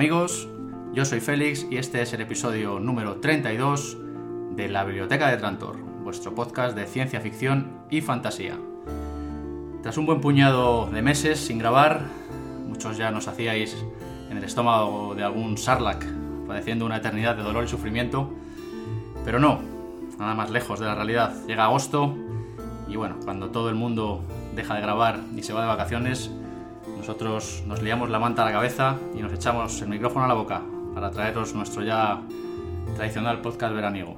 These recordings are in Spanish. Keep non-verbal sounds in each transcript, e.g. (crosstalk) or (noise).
Amigos, yo soy Félix y este es el episodio número 32 de La Biblioteca de Trantor, vuestro podcast de ciencia ficción y fantasía. Tras un buen puñado de meses sin grabar, muchos ya nos hacíais en el estómago de algún sarlac, padeciendo una eternidad de dolor y sufrimiento, pero no, nada más lejos de la realidad. Llega agosto y bueno, cuando todo el mundo deja de grabar y se va de vacaciones, nosotros nos liamos la manta a la cabeza y nos echamos el micrófono a la boca para traeros nuestro ya tradicional podcast veraniego.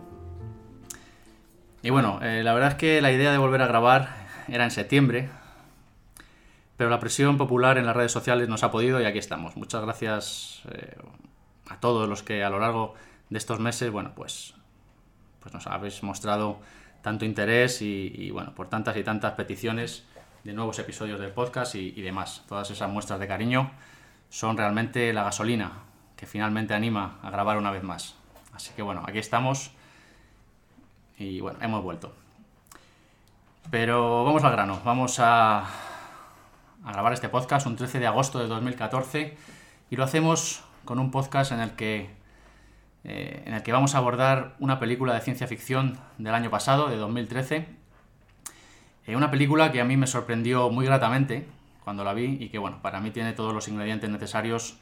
Y bueno, eh, la verdad es que la idea de volver a grabar era en septiembre, pero la presión popular en las redes sociales nos ha podido y aquí estamos. Muchas gracias eh, a todos los que a lo largo de estos meses, bueno, pues, pues nos habéis mostrado tanto interés y, y bueno, por tantas y tantas peticiones de nuevos episodios del podcast y, demás. Todas esas muestras de cariño son realmente la gasolina que finalmente anima a grabar una vez más. Así que bueno, aquí estamos y bueno, hemos vuelto. Pero vamos al grano, vamos a, grabar este podcast un 13 de agosto de 2014 y lo hacemos con un podcast en el que eh, en el que vamos a abordar una película de ciencia ficción del año pasado, de 2013, eh, una película que a mí me sorprendió muy gratamente cuando la vi y que, bueno, para mí tiene todos los ingredientes necesarios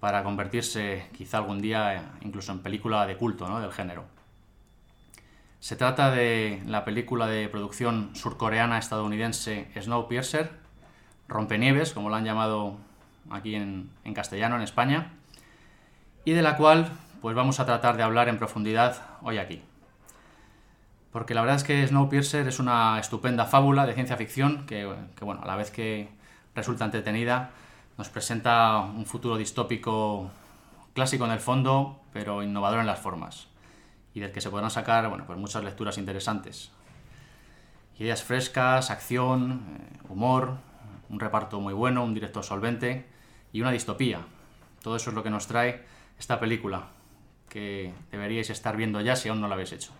para convertirse quizá algún día incluso en película de culto ¿no? del género. Se trata de la película de producción surcoreana estadounidense Snowpiercer, Rompenieves, como la han llamado aquí en, en castellano en España, y de la cual pues vamos a tratar de hablar en profundidad hoy aquí porque la verdad es que Snowpiercer es una estupenda fábula de ciencia ficción que, bueno, a la vez que resulta entretenida, nos presenta un futuro distópico clásico en el fondo, pero innovador en las formas, y del que se podrán sacar bueno, pues muchas lecturas interesantes. Ideas frescas, acción, eh, humor, un reparto muy bueno, un director solvente y una distopía. Todo eso es lo que nos trae esta película, que deberíais estar viendo ya si aún no la habéis hecho.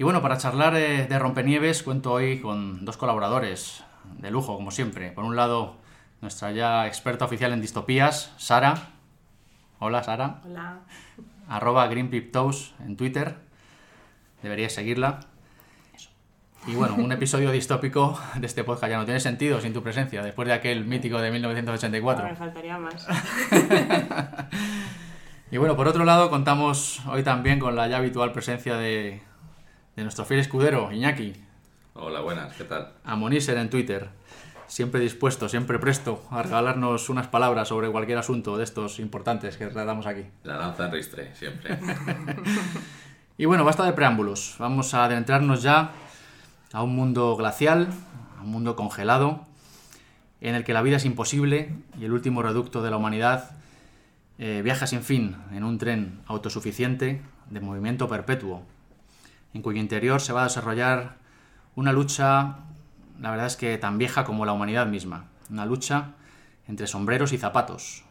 Y bueno, para charlar eh, de Rompenieves cuento hoy con dos colaboradores de lujo, como siempre. Por un lado, nuestra ya experta oficial en distopías, Sara. Hola, Sara. Hola. Arroba GreenPipToes en Twitter. Deberíais seguirla. Y bueno, un episodio distópico de este podcast ya no tiene sentido sin tu presencia, después de aquel mítico de 1984. No, me faltaría más. (laughs) y bueno, por otro lado, contamos hoy también con la ya habitual presencia de de nuestro fiel escudero, Iñaki. Hola, buenas, ¿qué tal? A Moniser en Twitter. Siempre dispuesto, siempre presto a regalarnos unas palabras sobre cualquier asunto de estos importantes que tratamos aquí. La lanza en ristre, siempre. (laughs) y bueno, basta de preámbulos. Vamos a adentrarnos ya a un mundo glacial, a un mundo congelado, en el que la vida es imposible y el último reducto de la humanidad eh, viaja sin fin en un tren autosuficiente de movimiento perpetuo en cuyo interior se va a desarrollar una lucha, la verdad es que tan vieja como la humanidad misma, una lucha entre sombreros y zapatos.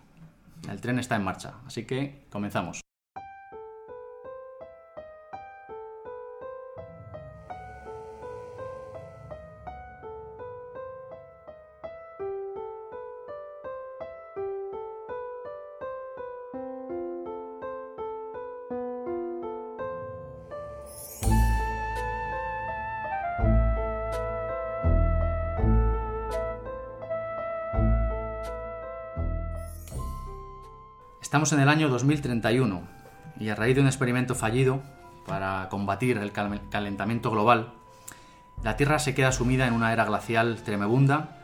El tren está en marcha, así que comenzamos. Estamos en el año 2031 y a raíz de un experimento fallido para combatir el calentamiento global, la Tierra se queda sumida en una era glacial tremebunda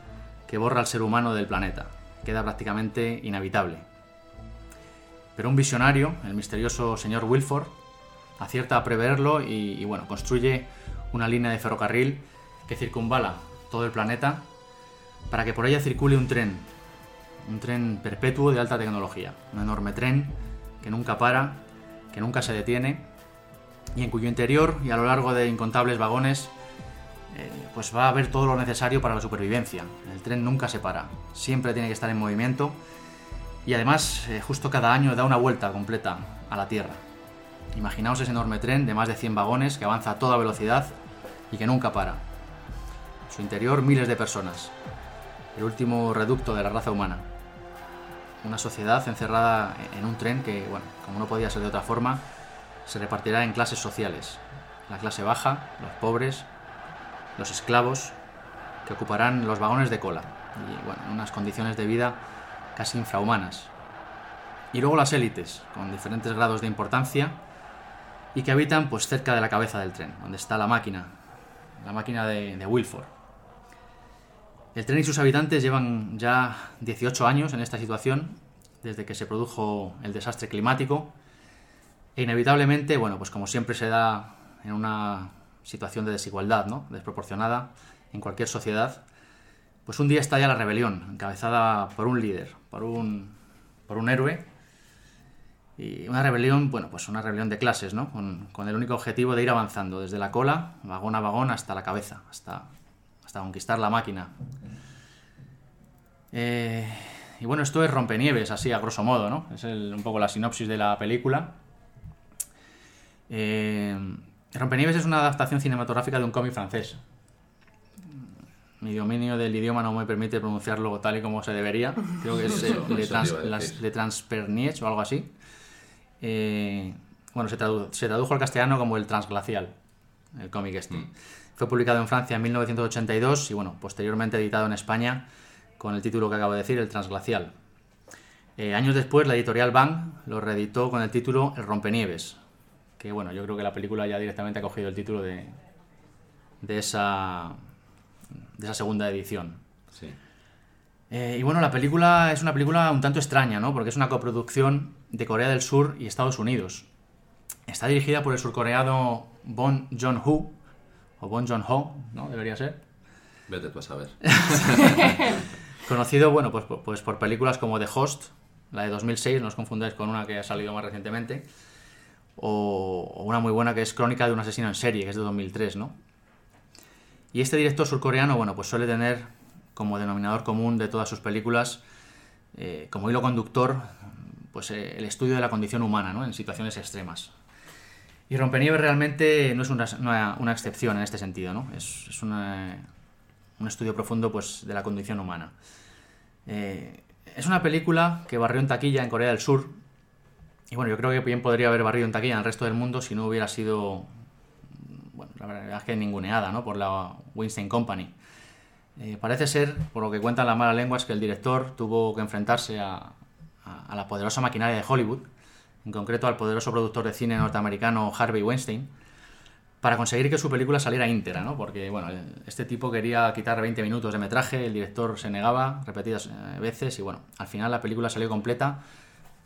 que borra al ser humano del planeta, queda prácticamente inhabitable. Pero un visionario, el misterioso señor Wilford, acierta a preverlo y, y bueno, construye una línea de ferrocarril que circunvala todo el planeta para que por ella circule un tren un tren perpetuo de alta tecnología, un enorme tren que nunca para, que nunca se detiene y en cuyo interior y a lo largo de incontables vagones eh, pues va a haber todo lo necesario para la supervivencia. El tren nunca se para, siempre tiene que estar en movimiento y además eh, justo cada año da una vuelta completa a la Tierra. Imaginaos ese enorme tren de más de 100 vagones que avanza a toda velocidad y que nunca para. Su interior miles de personas, el último reducto de la raza humana una sociedad encerrada en un tren que, bueno, como no podía ser de otra forma, se repartirá en clases sociales. La clase baja, los pobres, los esclavos, que ocuparán los vagones de cola y, bueno, unas condiciones de vida casi infrahumanas. Y luego las élites, con diferentes grados de importancia y que habitan pues cerca de la cabeza del tren, donde está la máquina, la máquina de, de Wilford. El tren y sus habitantes llevan ya 18 años en esta situación, desde que se produjo el desastre climático, e inevitablemente, bueno, pues como siempre se da en una situación de desigualdad, ¿no? desproporcionada en cualquier sociedad, pues un día estalla la rebelión, encabezada por un líder, por un, por un héroe, y una rebelión, bueno, pues una rebelión de clases, ¿no? Con, con, el único objetivo de ir avanzando desde la cola, vagón a vagón, hasta la cabeza, hasta, hasta conquistar la máquina. Eh, y bueno, esto es Rompenieves, así a grosso modo, ¿no? Es el, un poco la sinopsis de la película. Eh, Rompenieves es una adaptación cinematográfica de un cómic francés. Mi dominio del idioma no me permite pronunciarlo tal y como se debería. Creo que es eh, (laughs) de, trans, las, de Transperniech o algo así. Eh, bueno, se, tradu se, tradujo al castellano como El Transglacial, el cómic este. Mm. Fue publicado en Francia en 1982 y bueno, posteriormente editado en España con el título que acabo de decir, El Transglacial. Eh, años después, la editorial Bang lo reeditó con el título El Rompenieves, que bueno, yo creo que la película ya directamente ha cogido el título de, de, esa, de esa segunda edición. Sí. Eh, y bueno, la película es una película un tanto extraña, ¿no? Porque es una coproducción de Corea del Sur y Estados Unidos. Está dirigida por el surcoreano Bon Joon-ho, o Bon Joon-ho, ¿no? Debería ser. Vete tú a saber. (laughs) Conocido, bueno, pues, pues por películas como The Host, la de 2006, no os confundáis con una que ha salido más recientemente, o, una muy buena que es Crónica de un asesino en serie, que es de 2003, ¿no? Y este director surcoreano, bueno, pues suele tener como denominador común de todas sus películas, eh, como hilo conductor, pues eh, el estudio de la condición humana, ¿no? En situaciones extremas. Y Rompenieves realmente no es una, excepción en este sentido, ¿no? Es, un estudio profundo pues, de la condición humana. Eh, es una película que barrió en taquilla en Corea del Sur. Y bueno, yo creo que bien podría haber barrido en taquilla en el resto del mundo si no hubiera sido, bueno, la verdad es que ninguneada, ¿no? Por la Weinstein Company. Eh, parece ser, por lo que cuentan las malas lenguas, que el director tuvo que enfrentarse a, la poderosa maquinaria de Hollywood, en concreto al poderoso productor de cine norteamericano Harvey Weinstein, para conseguir que su película saliera íntegra, ¿no? Porque, bueno, este tipo quería quitar 20 minutos de metraje, el director se negaba repetidas veces y, bueno, al final la película salió completa,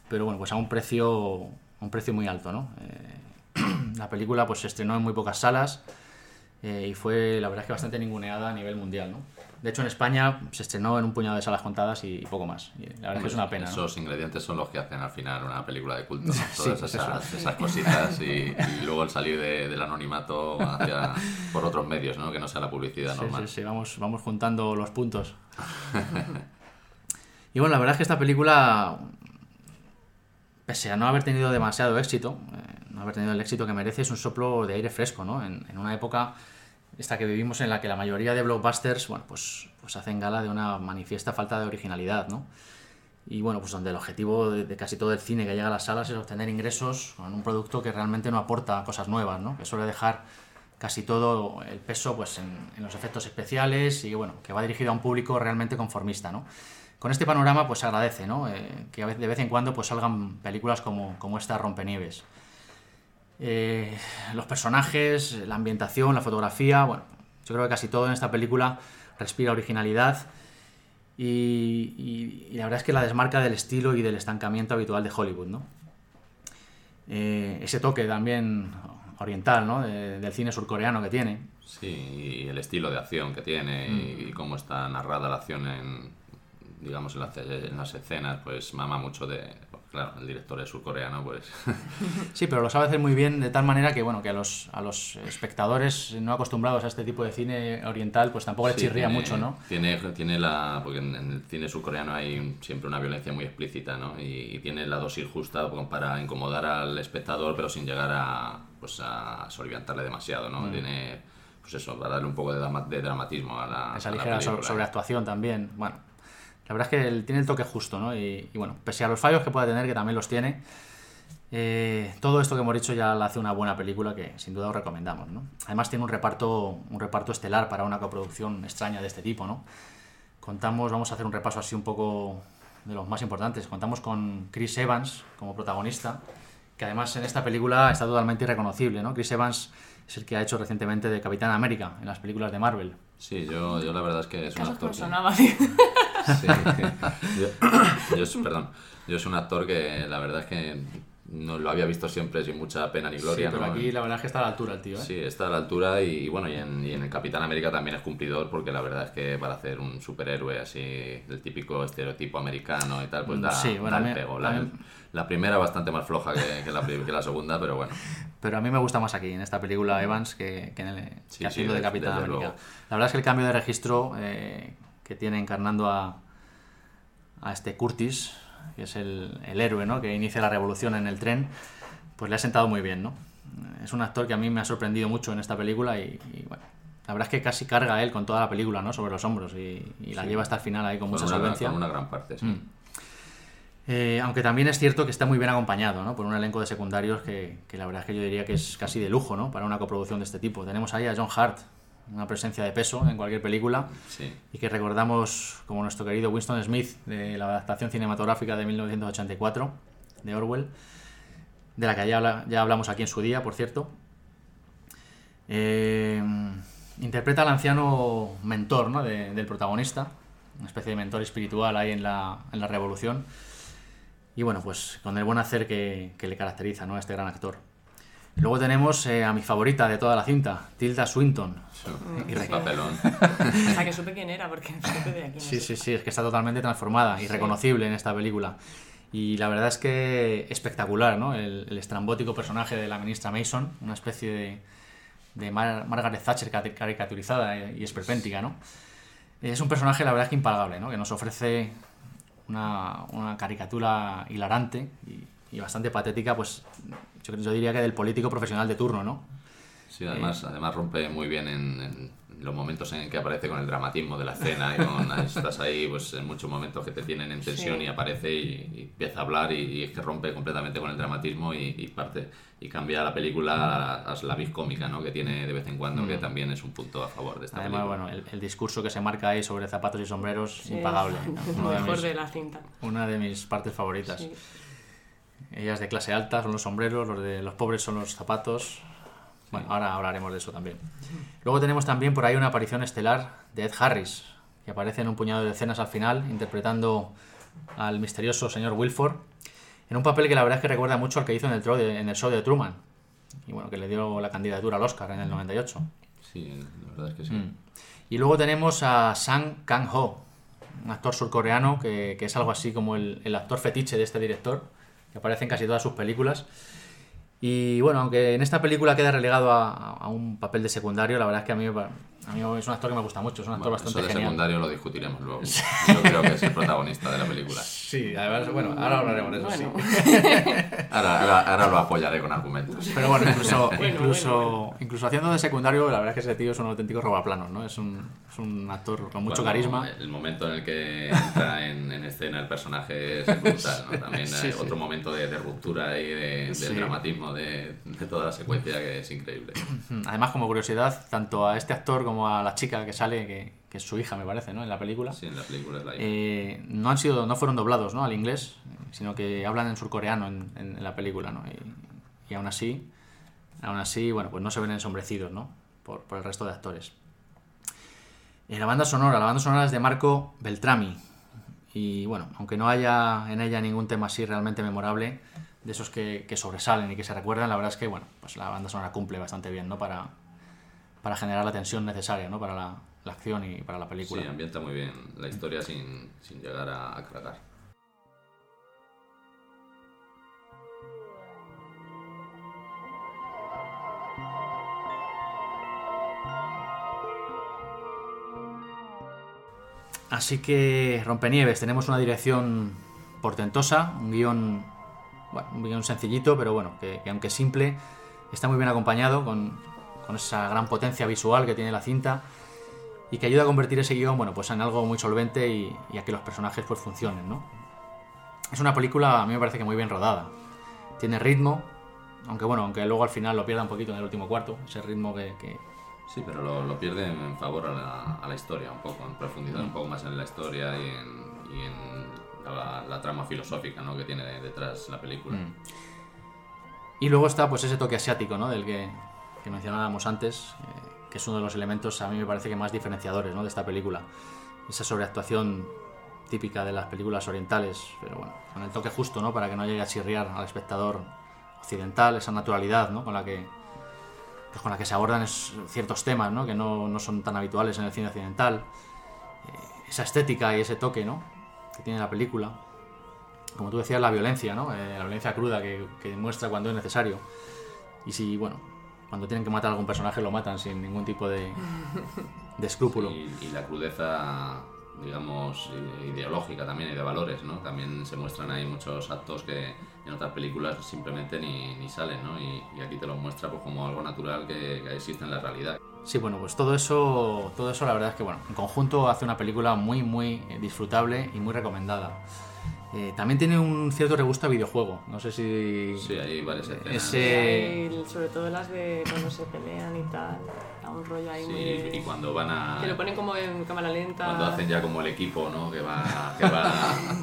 pero, bueno, pues a un precio, un precio muy alto, ¿no? Eh, (clears throat) la película, pues, se estrenó en muy pocas salas eh, y fue, la verdad es que bastante ninguneada a nivel mundial, ¿no? De hecho, en España se estrenó en un puñado de salas contadas y poco más. Y la verdad es que es una pena. Esos ¿no? ingredientes son los que hacen al final una película de culto. (laughs) Todas sí, esas, esas, cositas y, y, luego el salir de, del anonimato hacia, (laughs) por otros medios, ¿no? que no sea la publicidad sí, normal. Sí, sí, vamos, vamos juntando los puntos. (laughs) y bueno, la verdad es que esta película, pese a no haber tenido demasiado éxito, eh, no haber tenido el éxito que merece, es un soplo de aire fresco, ¿no? En, en una época esta que vivimos en la que la mayoría de blockbusters, bueno, pues, pues hacen gala de una manifiesta falta de originalidad, ¿no? Y bueno, pues donde el objetivo de, casi todo el cine que llega a las salas es obtener ingresos con un producto que realmente no aporta cosas nuevas, ¿no? Que suele dejar casi todo el peso pues en, en los efectos especiales y bueno, que va dirigido a un público realmente conformista, ¿no? Con este panorama pues agradece, ¿no? Eh, que de vez en cuando pues salgan películas como, como esta Rompenieves. Eh, los personajes, la ambientación, la fotografía, bueno, yo creo que casi todo en esta película respira originalidad y, y, y, la verdad es que la desmarca del estilo y del estancamiento habitual de Hollywood, ¿no? Eh, ese toque también oriental, ¿no? De, del cine surcoreano que tiene. Sí, y el estilo de acción que tiene mm. y cómo está narrada la acción en, digamos, en las, en las escenas, pues mama mucho de, claro, el director es surcoreano, pues... (laughs) sí, pero lo sabe hacer muy bien de tal manera que, bueno, que a los, a los espectadores no acostumbrados a este tipo de cine oriental, pues tampoco sí, les chirría tiene, mucho, ¿no? Tiene, tiene la... porque en, el cine surcoreano hay siempre una violencia muy explícita, ¿no? Y, y, tiene la dosis justa para incomodar al espectador, pero sin llegar a, pues a soliviantarle demasiado, ¿no? Mm. Tiene, pues eso, para darle un poco de, de dramatismo a la Esa ligera a la sobreactuación también, bueno la verdad es que él tiene el toque justo, ¿no? Y, y bueno, pese a los fallos que pueda tener, que también los tiene, eh, todo esto que hemos dicho ya le hace una buena película que sin duda os recomendamos, ¿no? Además tiene un reparto, un reparto estelar para una coproducción extraña de este tipo, ¿no? Contamos, vamos a hacer un repaso así un poco de los más importantes. Contamos con Chris Evans como protagonista, que además en esta película está totalmente irreconocible, ¿no? Chris Evans es el que ha hecho recientemente de Capitán América en las películas de Marvel. Sí, yo, yo la verdad es que es un actor. que- sonaba. Sí. (laughs) Yo, yo es- perdón, yo es un actor que la verdad es que no lo había visto siempre sin mucha pena ni gloria. Sí, pero ¿no? aquí la verdad es que está a la altura el tío, ¿eh? Sí, está a la altura y, y bueno, y en, y en el Capitán América también es cumplidor porque la verdad es que para hacer un superhéroe así del típico estereotipo americano y tal, pues da, Sí, bueno, da el pego. La, mí- la primera bastante más floja que, que la, que la segunda, pero bueno. Pero a mí me gusta más aquí, en esta película Evans, que, que en el, Sí, haciendo sí, de Capitán América. luego. La verdad es que el cambio de registro eh, que tiene encarnando a, a este Curtis, que es el, el héroe ¿no? que inicia la revolución en el tren, pues le ha sentado muy bien. ¿no? Es un actor que a mí me ha sorprendido mucho en esta película y, y, bueno, la verdad es que casi carga él con toda la película ¿no? sobre los hombros y, y la Sí. lleva hasta el final ahí con mucha una, solvencia. con una gran parte, sí. Mm. Eh, aunque también es cierto que está muy bien acompañado ¿no? por un elenco de secundarios que, que la verdad es que yo diría que es casi de lujo ¿no? para una coproducción de este tipo. Tenemos ahí a John Hart, una presencia de peso en cualquier película, Sí. y que recordamos como nuestro querido Winston Smith de la adaptación cinematográfica de 1984 de Orwell, de la que ya, habla- ya hablamos aquí en su día, por cierto. Eh, interpreta al anciano mentor ¿no? de- del protagonista, una especie de mentor espiritual ahí en la, en la revolución. Y bueno, pues con el buen hacer que, que le caracteriza ¿no? a este gran actor. Luego tenemos eh, a mi favorita de toda la cinta, Tilda Swinton. Sí. Un papelón. O sea, que (laughs) supe quién era, porque (laughs) supe de aquí. Sí, sí, sí, es que está totalmente transformada y reconocible en esta película. Y la verdad es que espectacular, ¿no? El, el estrambótico personaje de la ministra Mason, una especie de, de Mar- Margaret Thatcher cari- caricaturizada y esperpéntica, ¿no? Es un personaje, la verdad es que impagable, ¿no? Que nos ofrece una, una caricatura hilarante y, y bastante patética, pues yo, yo diría que del político profesional de turno, ¿no? Sí, además, además rompe muy bien en, en los momentos en que aparece con el dramatismo de la escena y con, (laughs) estás ahí pues en muchos momentos que te tienen en tensión Sí. y aparece y, y empieza a hablar y, y es que rompe completamente con el dramatismo y, y parte y cambia la película a, a la vis cómica ¿no? que tiene de vez en cuando que también es un punto a favor de esta Mm. Además, película. bueno, el, el discurso que se marca ahí sobre zapatos y sombreros, Sí, impagable. (laughs) Uno Lo de mejor mis- de la cinta. Una de mis partes favoritas. Sí. Ellas de clase alta son los sombreros, los de los pobres son los zapatos. Bueno, ahora hablaremos de eso también. Luego tenemos también por ahí una aparición estelar de Ed Harris, que aparece en un puñado de escenas al final, interpretando al misterioso señor Wilford, en un papel que la verdad es que recuerda mucho al que hizo en el, de- en el show de Truman, y bueno, que le dio la candidatura al Oscar en el 98. Sí, la verdad es que sí. Mm. Y luego tenemos a Sang Kang-ho, un actor surcoreano que, que es algo así como el, el actor fetiche de este director, que aparece en casi todas sus películas. Y bueno, aunque en esta película queda relegado a, a un papel de secundario, la verdad es que a mí, a mí es un actor que me gusta mucho, es un actor Bueno, eso bastante de genial. secundario lo discutiremos luego. Yo creo que es el protagonista de la película. Sí, además, bueno, ahora hablaremos de eso, Bueno, sí. (laughs) Ahora, ahora, ahora lo apoyaré con argumentos. Pero bueno, incluso, (laughs) Bueno, incluso, bueno, bueno. incluso haciendo de secundario, la verdad es que ese tío es un auténtico robaplanos, ¿no? Es un, es un actor con mucho Bueno, carisma. El momento en el que entra en, en escena el personaje es brutal, ¿no? También (laughs) Sí, hay sí. otro momento de, de ruptura y de, del Sí. dramatismo de, de toda la secuencia que es increíble. Además, como curiosidad, tanto a este actor como a la chica que sale, que, que es su hija, me parece, ¿no? En la película, Sí, en la película es la hija. eh, no han sido, no fueron doblados, ¿no? Al inglés, sino que hablan en surcoreano en, en- en la película, ¿no? Y, y aún así, aún así, bueno, pues no se ven ensombrecidos, ¿no? Por, por el resto de actores. Eh, la banda sonora, la banda sonora es de Marco Beltrami. Y bueno, aunque no haya en ella ningún tema así realmente memorable, de esos que, que sobresalen y que se recuerdan, la verdad es que, bueno, pues la banda sonora cumple bastante bien, ¿no? Para, para generar la tensión necesaria, ¿no? Para la, la acción y para la película. Sí, ambienta muy bien la historia sin, sin llegar a, a cargar. Así que, Rompenieves, tenemos una dirección portentosa, un guion, bueno, un guion sencillito, pero bueno, que, que aunque simple, está muy bien acompañado con, con esa gran potencia visual que tiene la cinta. y que ayuda a convertir ese guion bueno, pues en algo muy solvente y, y a que los personajes pues funcionen. ¿no? Es una película, a mí me parece que muy bien rodada. Tiene ritmo, aunque bueno, aunque luego al final lo pierda un poquito en el último cuarto, ese ritmo que, que- Sí, pero lo, lo pierde en favor a la, a la historia un poco, en profundizar un poco más en la historia y en, y en la, la trama filosófica ¿no? que tiene detrás la película. Mm. Y luego está pues ese toque asiático, ¿no? Del que, que mencionábamos antes, eh, que es uno de los elementos a mí me parece que más diferenciadores, ¿no? De esta película. Esa sobreactuación típica de las películas orientales, pero bueno, con el toque justo, ¿no? Para que no llegue a chirriar al espectador occidental, esa naturalidad, ¿no? Con la que pues con la que se abordan ciertos temas, ¿no? Que no, no son tan habituales en el cine occidental. Eh, esa estética y ese toque, ¿no? Que tiene la película como tú decías, la violencia, ¿no? Eh, la violencia cruda que, que muestra cuando es necesario. Y si, bueno, cuando tienen que matar a algún personaje lo matan sin ningún tipo de, de escrúpulo. Y, y la crudeza, digamos, ideológica también y de valores, ¿no? También se muestran ahí muchos actos que en otras películas simplemente ni, ni salen, ¿no? Y, y aquí te lo muestra pues, como algo natural que, que existe en la realidad. Sí, bueno, pues todo eso, todo eso la verdad es que, bueno, en conjunto hace una película muy, muy eh, disfrutable y muy recomendada. Eh, también tiene un cierto regusto a videojuego. No sé si... Sí, hay varias escenas. Ese- Hay, sobre todo las de cuando se pelean y tal. Un rollo ahí Sí, muy. y cuando van a... Que lo ponen como en cámara lenta. Cuando hacen ya como el equipo, ¿no? Que va, que va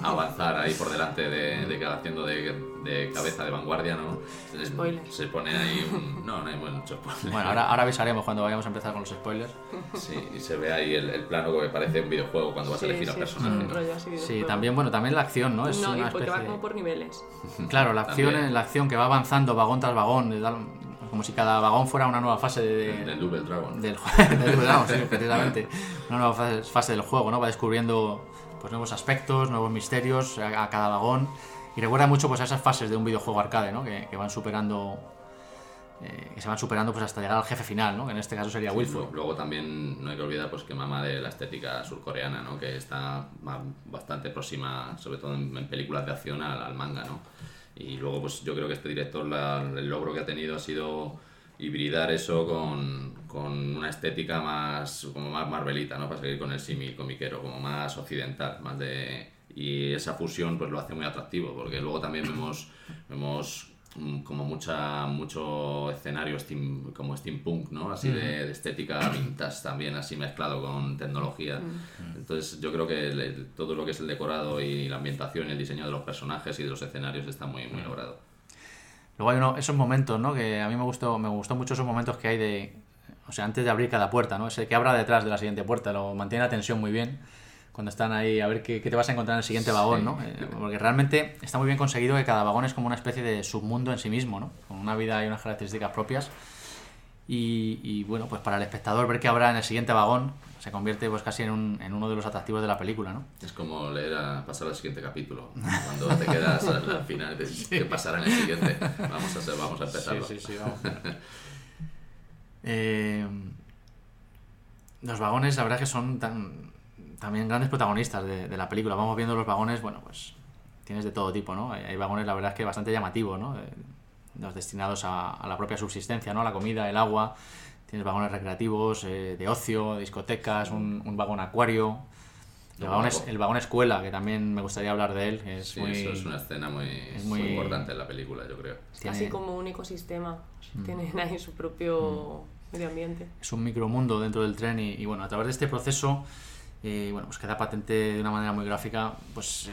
a avanzar ahí por delante de, de haciendo de, de cabeza de vanguardia, ¿no? Se- Spoilers. Se pone ahí un... No, no hay mucho spoiler. Bueno, ahora, ahora avisaremos cuando vayamos a empezar con los spoilers. Sí, y se ve ahí el, el plano que parece un videojuego cuando vas a Sí, elegir al sí, personaje. un rollo así Sí, también, bueno, también la acción, ¿no? Es No, una y porque va como por niveles. Claro, la acción, También. la acción que va avanzando vagón tras vagón, como si cada vagón fuera una nueva fase de, Del Double Dragon. (laughs) del del Double Dragon, sí, precisamente, una nueva fase, fase del juego, ¿no? Va descubriendo pues nuevos aspectos, nuevos misterios a, a cada vagón y recuerda mucho pues a esas fases de un videojuego arcade, ¿no? Que, que van superando eh, que se van superando pues hasta llegar al jefe final, ¿no? Que en este caso sería Sí, Wilford. luego- también no hay que olvidar pues que mama de la estética surcoreana, ¿no? Que está bastante próxima, sobre todo en, en películas de acción, al, al manga, ¿no? Y luego pues yo creo que este director la- el logro que ha tenido ha sido hibridar eso con, con una estética más como más marvelita, ¿no? Para seguir con el símil comiquero, como más occidental, más de y esa fusión pues lo hace muy atractivo, porque luego también vemos vemos como mucha mucho escenario steam, como steampunk, ¿no? Así de, de estética vintage también, así mezclado con tecnología. Entonces yo creo que todo lo que es el decorado y la ambientación y el diseño de los personajes y de los escenarios está muy, muy logrado. Luego hay uno- esos momentos, ¿no? Que a mí me gustó, me gustó mucho esos momentos que hay de. O sea, antes de abrir cada puerta, ¿no? Ese que abra detrás de la siguiente puerta, lo mantiene la tensión muy bien. Cuando están ahí a ver qué, qué te vas a encontrar en el siguiente vagón, ¿no? Eh, porque realmente está muy bien conseguido que cada vagón es como una especie de submundo en sí mismo, ¿no? Con una vida y unas características propias. Y, y, bueno, pues para el espectador ver qué habrá en el siguiente vagón se convierte pues casi en, un- en uno de los atractivos de la película, ¿no? Es como leer a pasar al siguiente capítulo. Cuando te quedas al, al (laughs) final, de qué pasará en el siguiente. Vamos a, hacer- vamos a empezarlo. Sí, sí, sí, (laughs) vamos. Eh, los vagones, la verdad que son tan, también grandes protagonistas de, de la película. Vamos viendo los vagones, bueno, pues tienes de todo tipo, ¿no? Hay, hay vagones, la verdad es que bastante llamativos, ¿no? Eh, los destinados a, a la propia subsistencia, ¿no? A la comida, el agua. Tienes vagones recreativos, eh, de ocio, discotecas, un, un vagón acuario. El vagón, es- el vagón escuela, que también me gustaría hablar de él. que Es Sí, muy, eso es una escena muy, muy- muy importante en la película, yo creo. Es tiene- casi como un ecosistema. Mm. Tienen (laughs) ahí su propio medio ambiente. es un micromundo dentro del tren y, y, bueno, a través de este proceso eh, bueno, pues queda patente de una manera muy gráfica pues eh,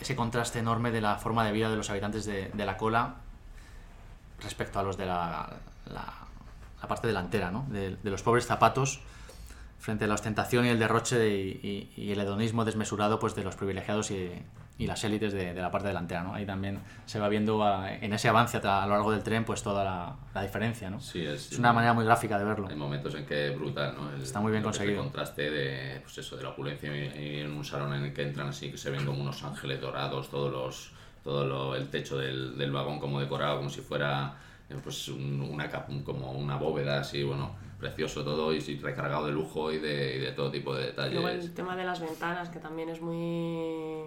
ese contraste enorme de la forma de vida de los habitantes de, de la cola respecto a los de la, la, la parte delantera, ¿no? de, de los pobres zapatos frente a la ostentación y el derroche y, y- y el hedonismo desmesurado pues de los privilegiados y, y las élites de, de la parte delantera. ¿no? Ahí también se va viendo ah, en ese avance a, a lo largo del tren pues toda la, la diferencia. ¿no? Sí, es, Es una manera muy gráfica de verlo. Hay momentos en que es brutal, ¿no? El- Está muy bien conseguido. El contraste de, pues eso, de la opulencia y, y en un salón en el que entran así, que se ven como unos ángeles dorados, todos los, todo lo- el techo del, del vagón como decorado, como si fuera eh, pues un- una cap- como una bóveda así, bueno, precioso todo y recargado de lujo y de, y de todo tipo de Y Luego el detalles. tema de las ventanas, que también es muy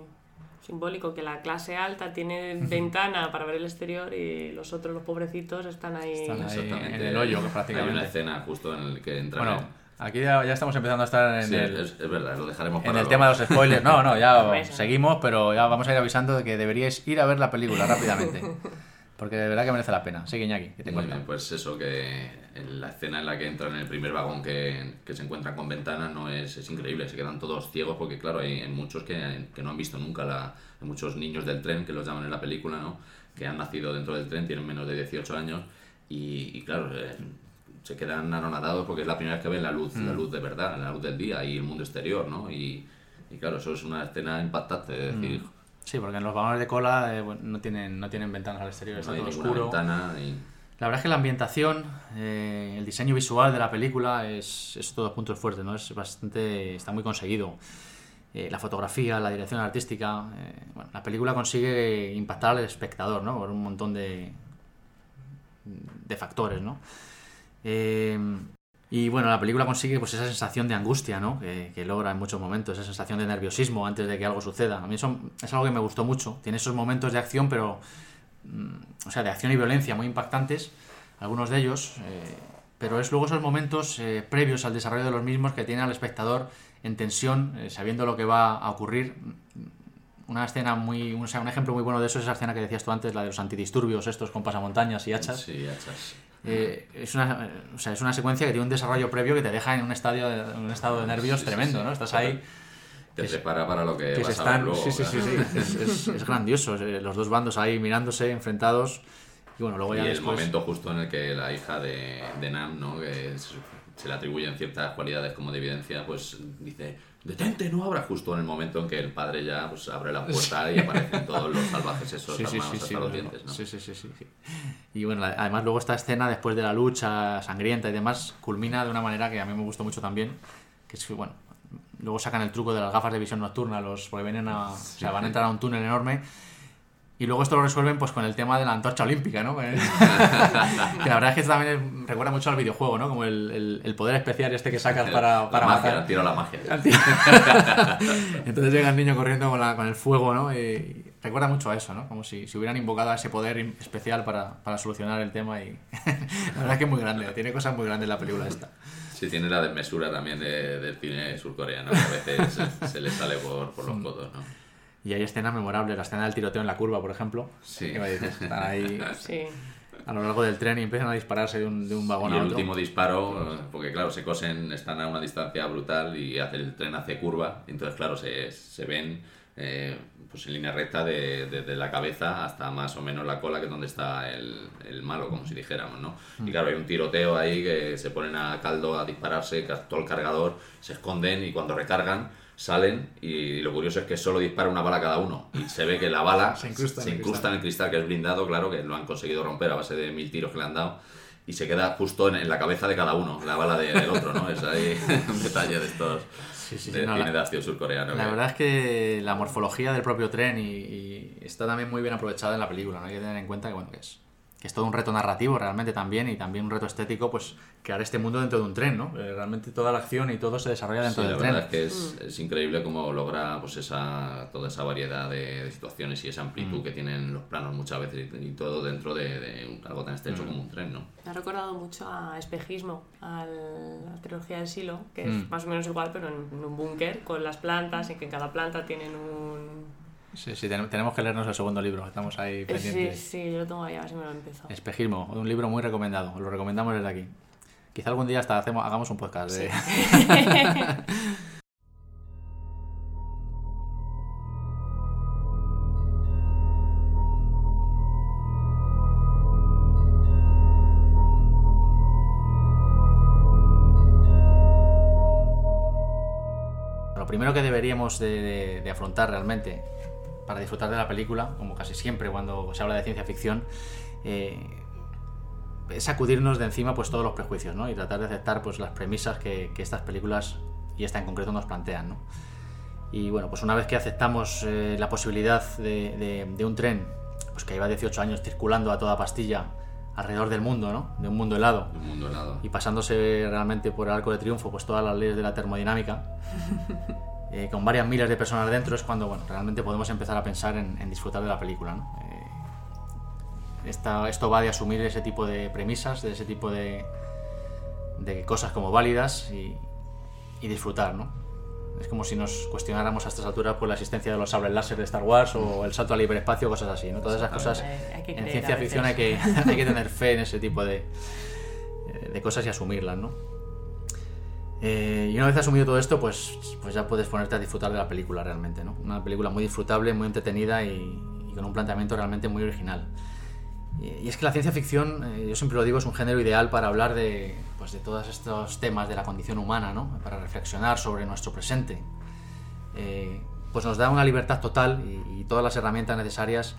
simbólico, que la clase alta tiene ventana para ver el exterior y los otros, los pobrecitos, están ahí. Están ahí. Exactamente. en el hoyo, que Hay prácticamente. una escena justo en el que entran Bueno, en- Aquí ya, ya estamos empezando a estar en Sí, el, es, es verdad, lo dejaremos en el luego. tema de los spoilers. No, no, ya (laughs) seguimos, pero ya vamos a ir avisando de que deberíais ir a ver la película rápidamente. (laughs) Porque de verdad que merece la pena. Sigue Iñaki, que te Muy bien, pues eso, que en la escena en la que entran en el primer vagón que, que se encuentran con ventanas no es, es increíble, se quedan todos ciegos porque claro, hay, muchos que, que no han visto nunca, la, hay muchos niños del tren que los llaman en la película, ¿no? que han nacido dentro del tren, tienen menos de 18 años y, y claro, eh, se quedan anonadados porque es la primera vez que ven la luz, la luz de verdad, la luz del día y el mundo exterior, ¿no? Y, y claro, eso es una escena impactante, es decir, Sí, porque en los vagones de cola eh, bueno, no, tienen, no tienen ventanas al exterior, no está todo oscuro. ventana y... La verdad es que la ambientación, eh, el diseño visual de la película es, es todos puntos fuertes, ¿no? Es bastante, está muy conseguido. Eh, la fotografía, la dirección artística, eh, bueno, la película consigue impactar al espectador, ¿no? Por un montón de, de factores, ¿no? Y bueno, la película consigue pues esa sensación de angustia, ¿no? Que, logra en muchos momentos, esa sensación de nerviosismo antes de que algo suceda. A mí es algo que me gustó mucho. Tiene esos momentos de acción, pero mm, o sea, de acción y violencia muy impactantes, algunos de ellos, eh, pero es luego esos momentos eh, previos al desarrollo de los mismos que tienen al espectador en tensión, eh, sabiendo lo que va a ocurrir. Una escena muy, un ejemplo muy bueno de eso es esa escena que decías tú antes, la de los antidisturbios estos con pasamontañas y hachas. Sí, hachas. Eh, es, una, o sea, es una secuencia que tiene un desarrollo previo que te deja en un, estadio en un estado de nervios Sí, sí, tremendo, sí. ¿no? Estás ahí Te se- prepara para lo que, que vas a ver están... luego. sí, sí, sí. Es, es- es grandioso. eh, Los dos bandos ahí mirándose, enfrentados. Y bueno, luego Y ya el después... momento justo en el que la hija de, de Nam, ¿no? que se le atribuyen ciertas cualidades como de evidencia, pues dice, detente, no abra, justo en el momento en que el padre ya pues, abre la puerta y aparecen todos los salvajes esos (laughs) Sí, sí, armados sí, hasta los dientes. ¿no? sí, sí, sí, sí, sí. Y bueno, además luego esta escena después de la lucha sangrienta y demás culmina de una manera que a mí me gustó mucho también, que es bueno, luego sacan el truco de las gafas de visión nocturna, los porque vienen a, o sea, van a entrar a un túnel enorme y luego esto lo resuelven pues con el tema de la antorcha olímpica, ¿no? (laughs) que la verdad es que también recuerda mucho al videojuego, ¿no? Como el, el- el poder especial este que sacas (laughs) para, La para magia, matar. tiro la magia. (laughs) Entonces llega el niño corriendo con, la- con el fuego, ¿no? Y recuerda mucho a eso, ¿no? Como si, si hubieran invocado a ese poder especial para, para solucionar el tema y la verdad es que es muy grande, tiene cosas muy grandes la película esta. Sí, tiene la desmesura también de- del cine surcoreano, que a veces se, se le sale por, por los codos, ¿no? Y hay escenas memorables, la escena del tiroteo en la curva, por ejemplo. Sí. ¿Qué me dices? Están ahí (laughs) Sí. a lo largo del tren y empiezan a dispararse de un, de un vagón Y a el otro. último disparo, porque claro, se cosen, están a una distancia brutal y hace, el tren hace curva, y entonces claro, se, se ven eh, pues en línea recta de- desde la cabeza hasta más o menos la cola, que es donde está el, el malo, como si dijéramos, ¿no? Y claro, hay un tiroteo ahí que se ponen a caldo a dispararse, todo el cargador, se esconden y cuando recargan salen y lo curioso es que solo dispara una bala cada uno y se ve que la bala (laughs) Se incrusta en el incrusta en el cristal que es blindado, claro, que lo han conseguido romper a base de mil tiros que le han dado y se queda justo en, en la cabeza de cada uno, la bala de- del otro, ¿no? Es ahí (laughs) un detalle de estos Sí, sí, de sí, no, la- de acción surcoreano. La que- verdad es que la morfología del propio tren y, y está también muy bien aprovechada en la película. ¿no? Hay que tener en cuenta que, bueno, que es, que es todo un reto narrativo realmente también y también un reto estético, pues crear este mundo dentro de un tren, ¿no? Eh, Realmente toda la acción y todo se desarrolla dentro Sí, del la tren. verdad es que es, es increíble cómo logra pues esa toda esa variedad de, de situaciones y esa amplitud que tienen los planos muchas veces y, y todo dentro de, de un- algo tan estrecho como un tren, ¿no? Me ha recordado mucho a Espejismo, a la trilogía del Silo, que es Mm. más o menos igual, pero en, en un búnker, con las plantas, y que en cada planta tienen un... Sí, sí, ten- tenemos que leernos el segundo libro, estamos ahí Sí, pendientes. sí, yo lo tengo ahí, a ver si me lo empiezo. Espejismo, un libro muy recomendado, lo recomendamos desde aquí. Quizá algún día hasta hacemos, hagamos un podcast de... (laughs) Lo primero que deberíamos de, de- de afrontar realmente para disfrutar de la película, como casi siempre cuando se habla de ciencia ficción, eh, es sacudirnos de encima pues todos los prejuicios ¿no? y tratar de aceptar pues las premisas que, que estas películas y esta en concreto nos plantean. ¿no? Y bueno, pues una vez que aceptamos eh, la posibilidad de, de- de un tren pues que lleva 18 años circulando a toda pastilla alrededor del mundo, ¿no? de un mundo helado, Un mundo helado. y pasándose realmente por el arco de triunfo pues todas las leyes de la termodinámica (laughs) eh, con varias miles de personas dentro es cuando bueno, realmente podemos empezar a pensar en, en disfrutar de la película ¿no? Eh, esta- esto va de asumir ese tipo de premisas de ese tipo de, de cosas como válidas y, y disfrutar, ¿no? Es como si nos cuestionáramos a estas alturas por la existencia de los sables láser de Star Wars o el salto al hiperespacio, cosas así, ¿no? Todas esas cosas en ciencia ficción hay que, (laughs) hay que tener fe en ese tipo de, de cosas y asumirlas, ¿no? Eh, y una vez asumido todo esto, pues, pues ya puedes ponerte a disfrutar de la película realmente, ¿no? Una película muy disfrutable, muy entretenida y, y con un planteamiento realmente muy original. Y, y es que la ciencia ficción, eh, yo siempre lo digo, es un género ideal para hablar de, pues, de todos estos temas de la condición humana, ¿no? Para reflexionar sobre nuestro presente. Eh, pues nos da una libertad total y, y todas las herramientas necesarias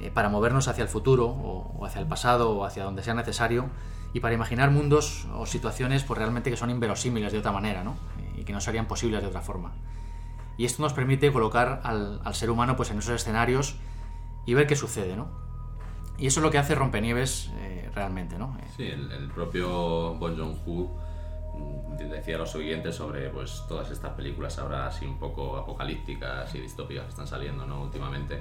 eh, para movernos hacia el futuro o, o hacia el pasado o hacia donde sea necesario y para imaginar mundos o situaciones pues realmente que son inverosímiles de otra manera ¿no? Y que no serían posibles de otra forma. Y esto nos permite colocar al, al ser humano pues en esos escenarios y ver qué sucede, ¿no? Y eso es lo que hace Rompenieves eh, realmente, ¿no? Eh, Sí, el, el propio Bon Joon-ho mm, decía lo siguiente sobre pues todas estas películas ahora así un poco apocalípticas y distópicas que están saliendo ¿no? últimamente.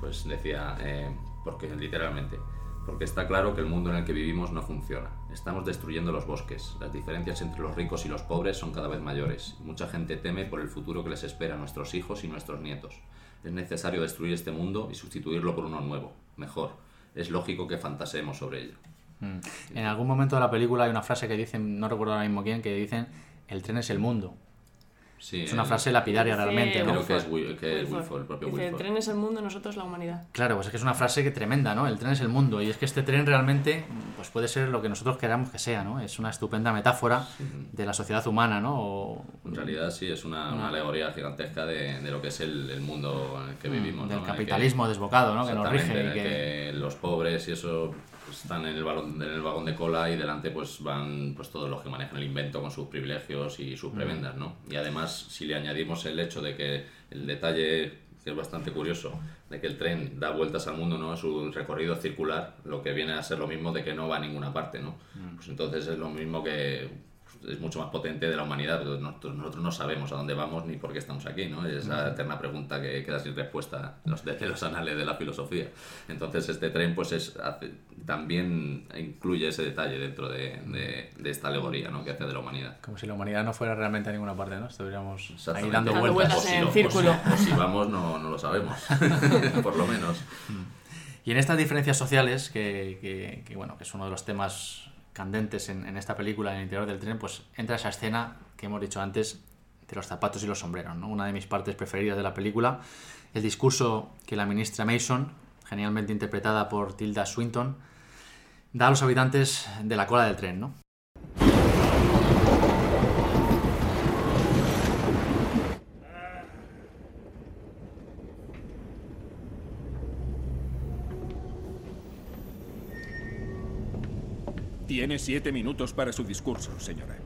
Pues decía, eh, porque literalmente, porque está claro que el mundo en el que vivimos no funciona. Estamos destruyendo los bosques. Las diferencias entre los ricos y los pobres son cada vez mayores. y Mucha gente teme por el futuro que les espera a nuestros hijos y nuestros nietos. Es necesario destruir este mundo y sustituirlo por uno nuevo, mejor. Es lógico que fantaseemos sobre ello. mm. En algún momento de la película hay una frase que dicen, no recuerdo ahora mismo quién, que dicen, el tren es el mundo. Sí, Es una el- frase lapidaria realmente, ¿no? Creo que es, Wilford. Wi- que es Wilford. Wilford, el propio Dice, el tren es el mundo, nosotros la humanidad. Claro, pues es que es una frase que tremenda, ¿no? El tren es el mundo. Y es que este tren realmente pues puede ser lo que nosotros queramos que sea, ¿no? Es una estupenda metáfora de la sociedad humana, ¿no? O En realidad sí, es una, una alegoría gigantesca de, de lo que es el, el mundo en el que vivimos. Mm, del ¿no? En el que- capitalismo desbocado, ¿no? Que nos rige en y el que... que los pobres y eso pues, están en el, balón, en el vagón de cola y delante pues van pues todos los que manejan el invento con sus privilegios y Mm. sus prebendas, ¿no? Y además, si le añadimos el hecho de que el detalle que es bastante curioso, de que el tren da vueltas al mundo, ¿no? Su recorrido circular, lo que viene a ser lo mismo de que no va a ninguna parte, ¿no? Mm. Pues entonces es lo mismo que es mucho más potente de la humanidad. porque Nosotros, nosotros no sabemos a dónde vamos ni por qué estamos aquí, ¿no? Es esa eterna pregunta que queda sin respuesta en los, desde los anales de la filosofía. Entonces este tren pues es, hace- también incluye ese detalle dentro de, de- de esta alegoría ¿no? que hace de la humanidad. Como si la humanidad no fuera realmente a ninguna parte, ¿no? Estuviéramos ahí dando vueltas. vueltas O si en lo- o círculo. si- o si vamos no, no lo sabemos, (laughs) por lo menos. Y en estas diferencias sociales, que, que- que, bueno, que es uno de los temas candentes en, esta película, en el interior del tren, pues entra esa escena que hemos dicho antes de los zapatos y los sombreros, ¿no? Una de mis partes preferidas de la película. El discurso que la ministra Mason, genialmente interpretada por Tilda Swinton, da a los habitantes de la cola del tren, ¿no? Tiene siete minutos para su discurso, señora.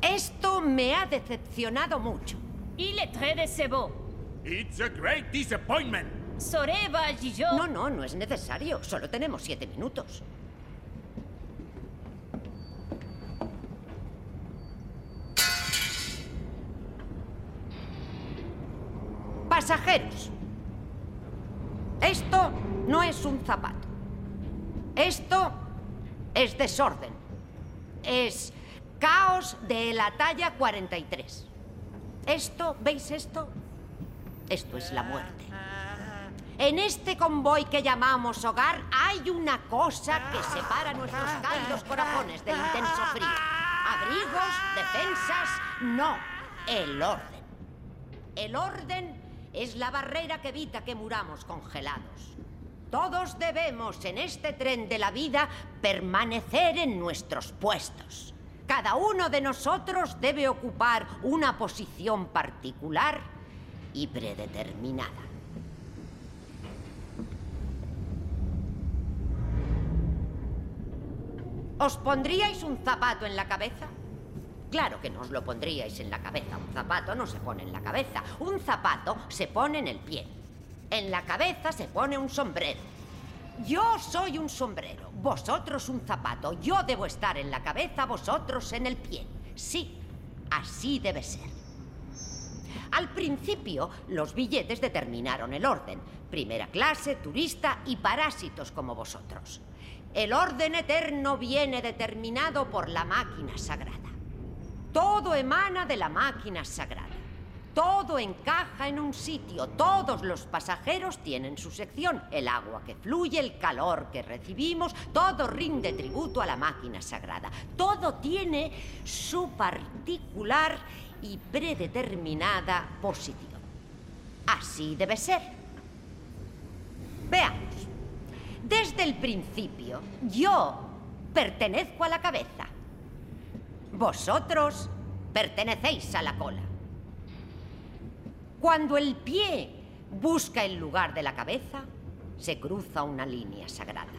Esto me ha decepcionado mucho. Il est très décevant. It's a great disappointment. Soreva Gijo. No, no, no es necesario. Solo tenemos siete minutos. Pasajeros. Esto no es un zapato. Esto es desorden. Es caos de la talla 43. Esto, ¿veis esto? Esto es la muerte. En este convoy que llamamos hogar hay una cosa que separa nuestros cálidos corazones del intenso frío. Abrigos, defensas, no, el orden. El orden es la barrera que evita que muramos congelados. Todos debemos en este tren de la vida permanecer en nuestros puestos. Cada uno de nosotros debe ocupar una posición particular y predeterminada. ¿Os pondríais un zapato en la cabeza? Claro que no os lo pondríais en la cabeza. Un zapato no se pone en la cabeza. Un zapato se pone en el pie. En la cabeza se pone un sombrero. Yo soy un sombrero, vosotros un zapato. Yo debo estar en la cabeza, vosotros en el pie. Sí, así debe ser. Al principio, los billetes determinaron el orden. Primera clase, turista y parásitos como vosotros. El orden eterno viene determinado por la máquina sagrada. Todo emana de la máquina sagrada. Todo encaja en un sitio. Todos los pasajeros tienen su sección. El agua que fluye, el calor que recibimos, todo rinde tributo a la máquina sagrada. Todo tiene su particular y predeterminada posición. Así debe ser. Veamos. Desde el principio, yo pertenezco a la cabeza. Vosotros pertenecéis a la cola. Cuando el pie busca el lugar de la cabeza, se cruza una línea sagrada.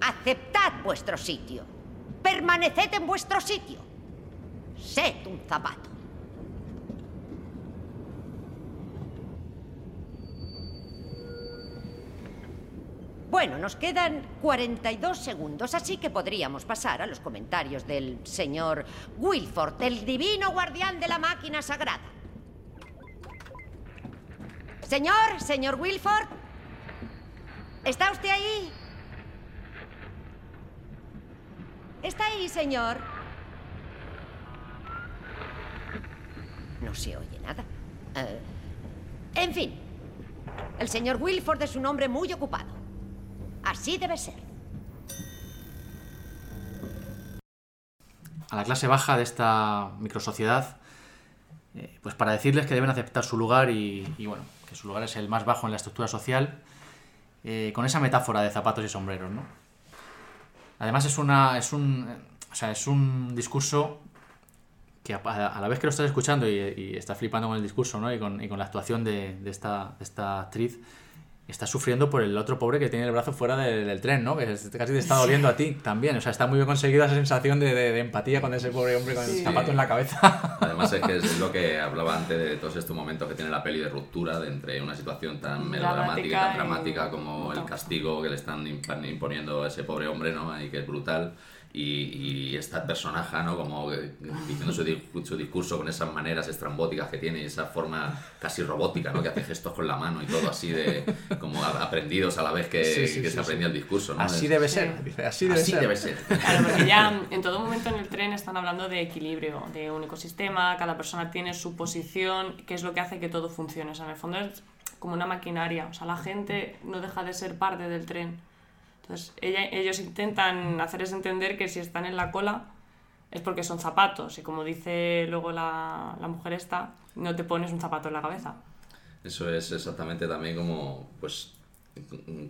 Aceptad vuestro sitio. Permaneced en vuestro sitio. Sed un zapato. Bueno, nos quedan 42 segundos, así que podríamos pasar a los comentarios del señor Wilford, el divino guardián de la máquina sagrada. Señor, señor Wilford, ¿está usted ahí? ¿Está ahí, señor? No se oye nada. Eh, en fin, el señor Wilford es un hombre muy ocupado. Así debe ser. a la clase baja de esta microsociedad, eh, pues para decirles que deben aceptar su lugar y, y, bueno, que su lugar es el más bajo en la estructura social, eh, con esa metáfora de zapatos y sombreros, ¿no? Además es una, es un, o sea, es un discurso que a, la vez que lo estás escuchando y, y estás flipando con el discurso, ¿no? Y con, y con la actuación de, de esta, de esta actriz, estás sufriendo por el otro pobre que tiene el brazo fuera de- del tren, ¿no? Que casi te está doliendo a ti también. O sea, está muy bien conseguida esa sensación de, de- de empatía con ese pobre hombre con el Sí. zapato en la cabeza. Además es que es lo que hablaba antes de todos estos momentos que tiene la peli de ruptura de entre una situación tan melodramática y tan Dramática y- como el castigo que le están imp- imponiendo a ese pobre hombre, ¿no? Ahí que es brutal. Y, y esta personaje, ¿no? Como diciendo su, di- su discurso con esas maneras estrambóticas que tiene y esa forma casi robótica, ¿no? Que hace gestos con la mano y todo así de como aprendidos a la vez que, Sí, sí, que sí, se aprendía sí. el discurso, ¿no? Así debe ser. Dice, así debe así ser. debe ser. Claro, porque ya en todo momento en el tren están hablando de equilibrio, de un ecosistema, cada persona tiene su posición, que es lo que hace que todo funcione. O sea, en el fondo es como una maquinaria. O sea, la gente no deja de ser parte del tren. Entonces, ella- ellos intentan hacerles entender que si están en la cola es porque son zapatos. Y como dice luego la, la mujer esta, no te pones un zapato en la cabeza. Eso es exactamente también como, pues,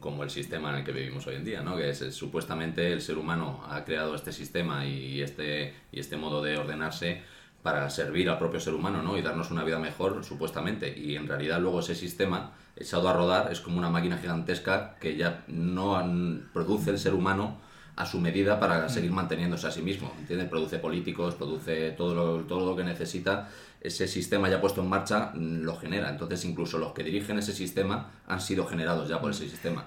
como el sistema en el que vivimos hoy en día, ¿no? Que es, es, supuestamente el ser humano ha creado este sistema y este, y este modo de ordenarse para servir al propio ser humano, ¿no? Y darnos una vida mejor, supuestamente. Y en realidad luego ese sistema echado a rodar es como una máquina gigantesca que ya no produce el ser humano a su medida para seguir manteniéndose a sí mismo, ¿entiendes? Produce políticos, produce todo lo, todo lo que necesita, ese sistema ya puesto en marcha mm, lo genera, entonces incluso los que dirigen ese sistema han sido generados ya por ese sistema.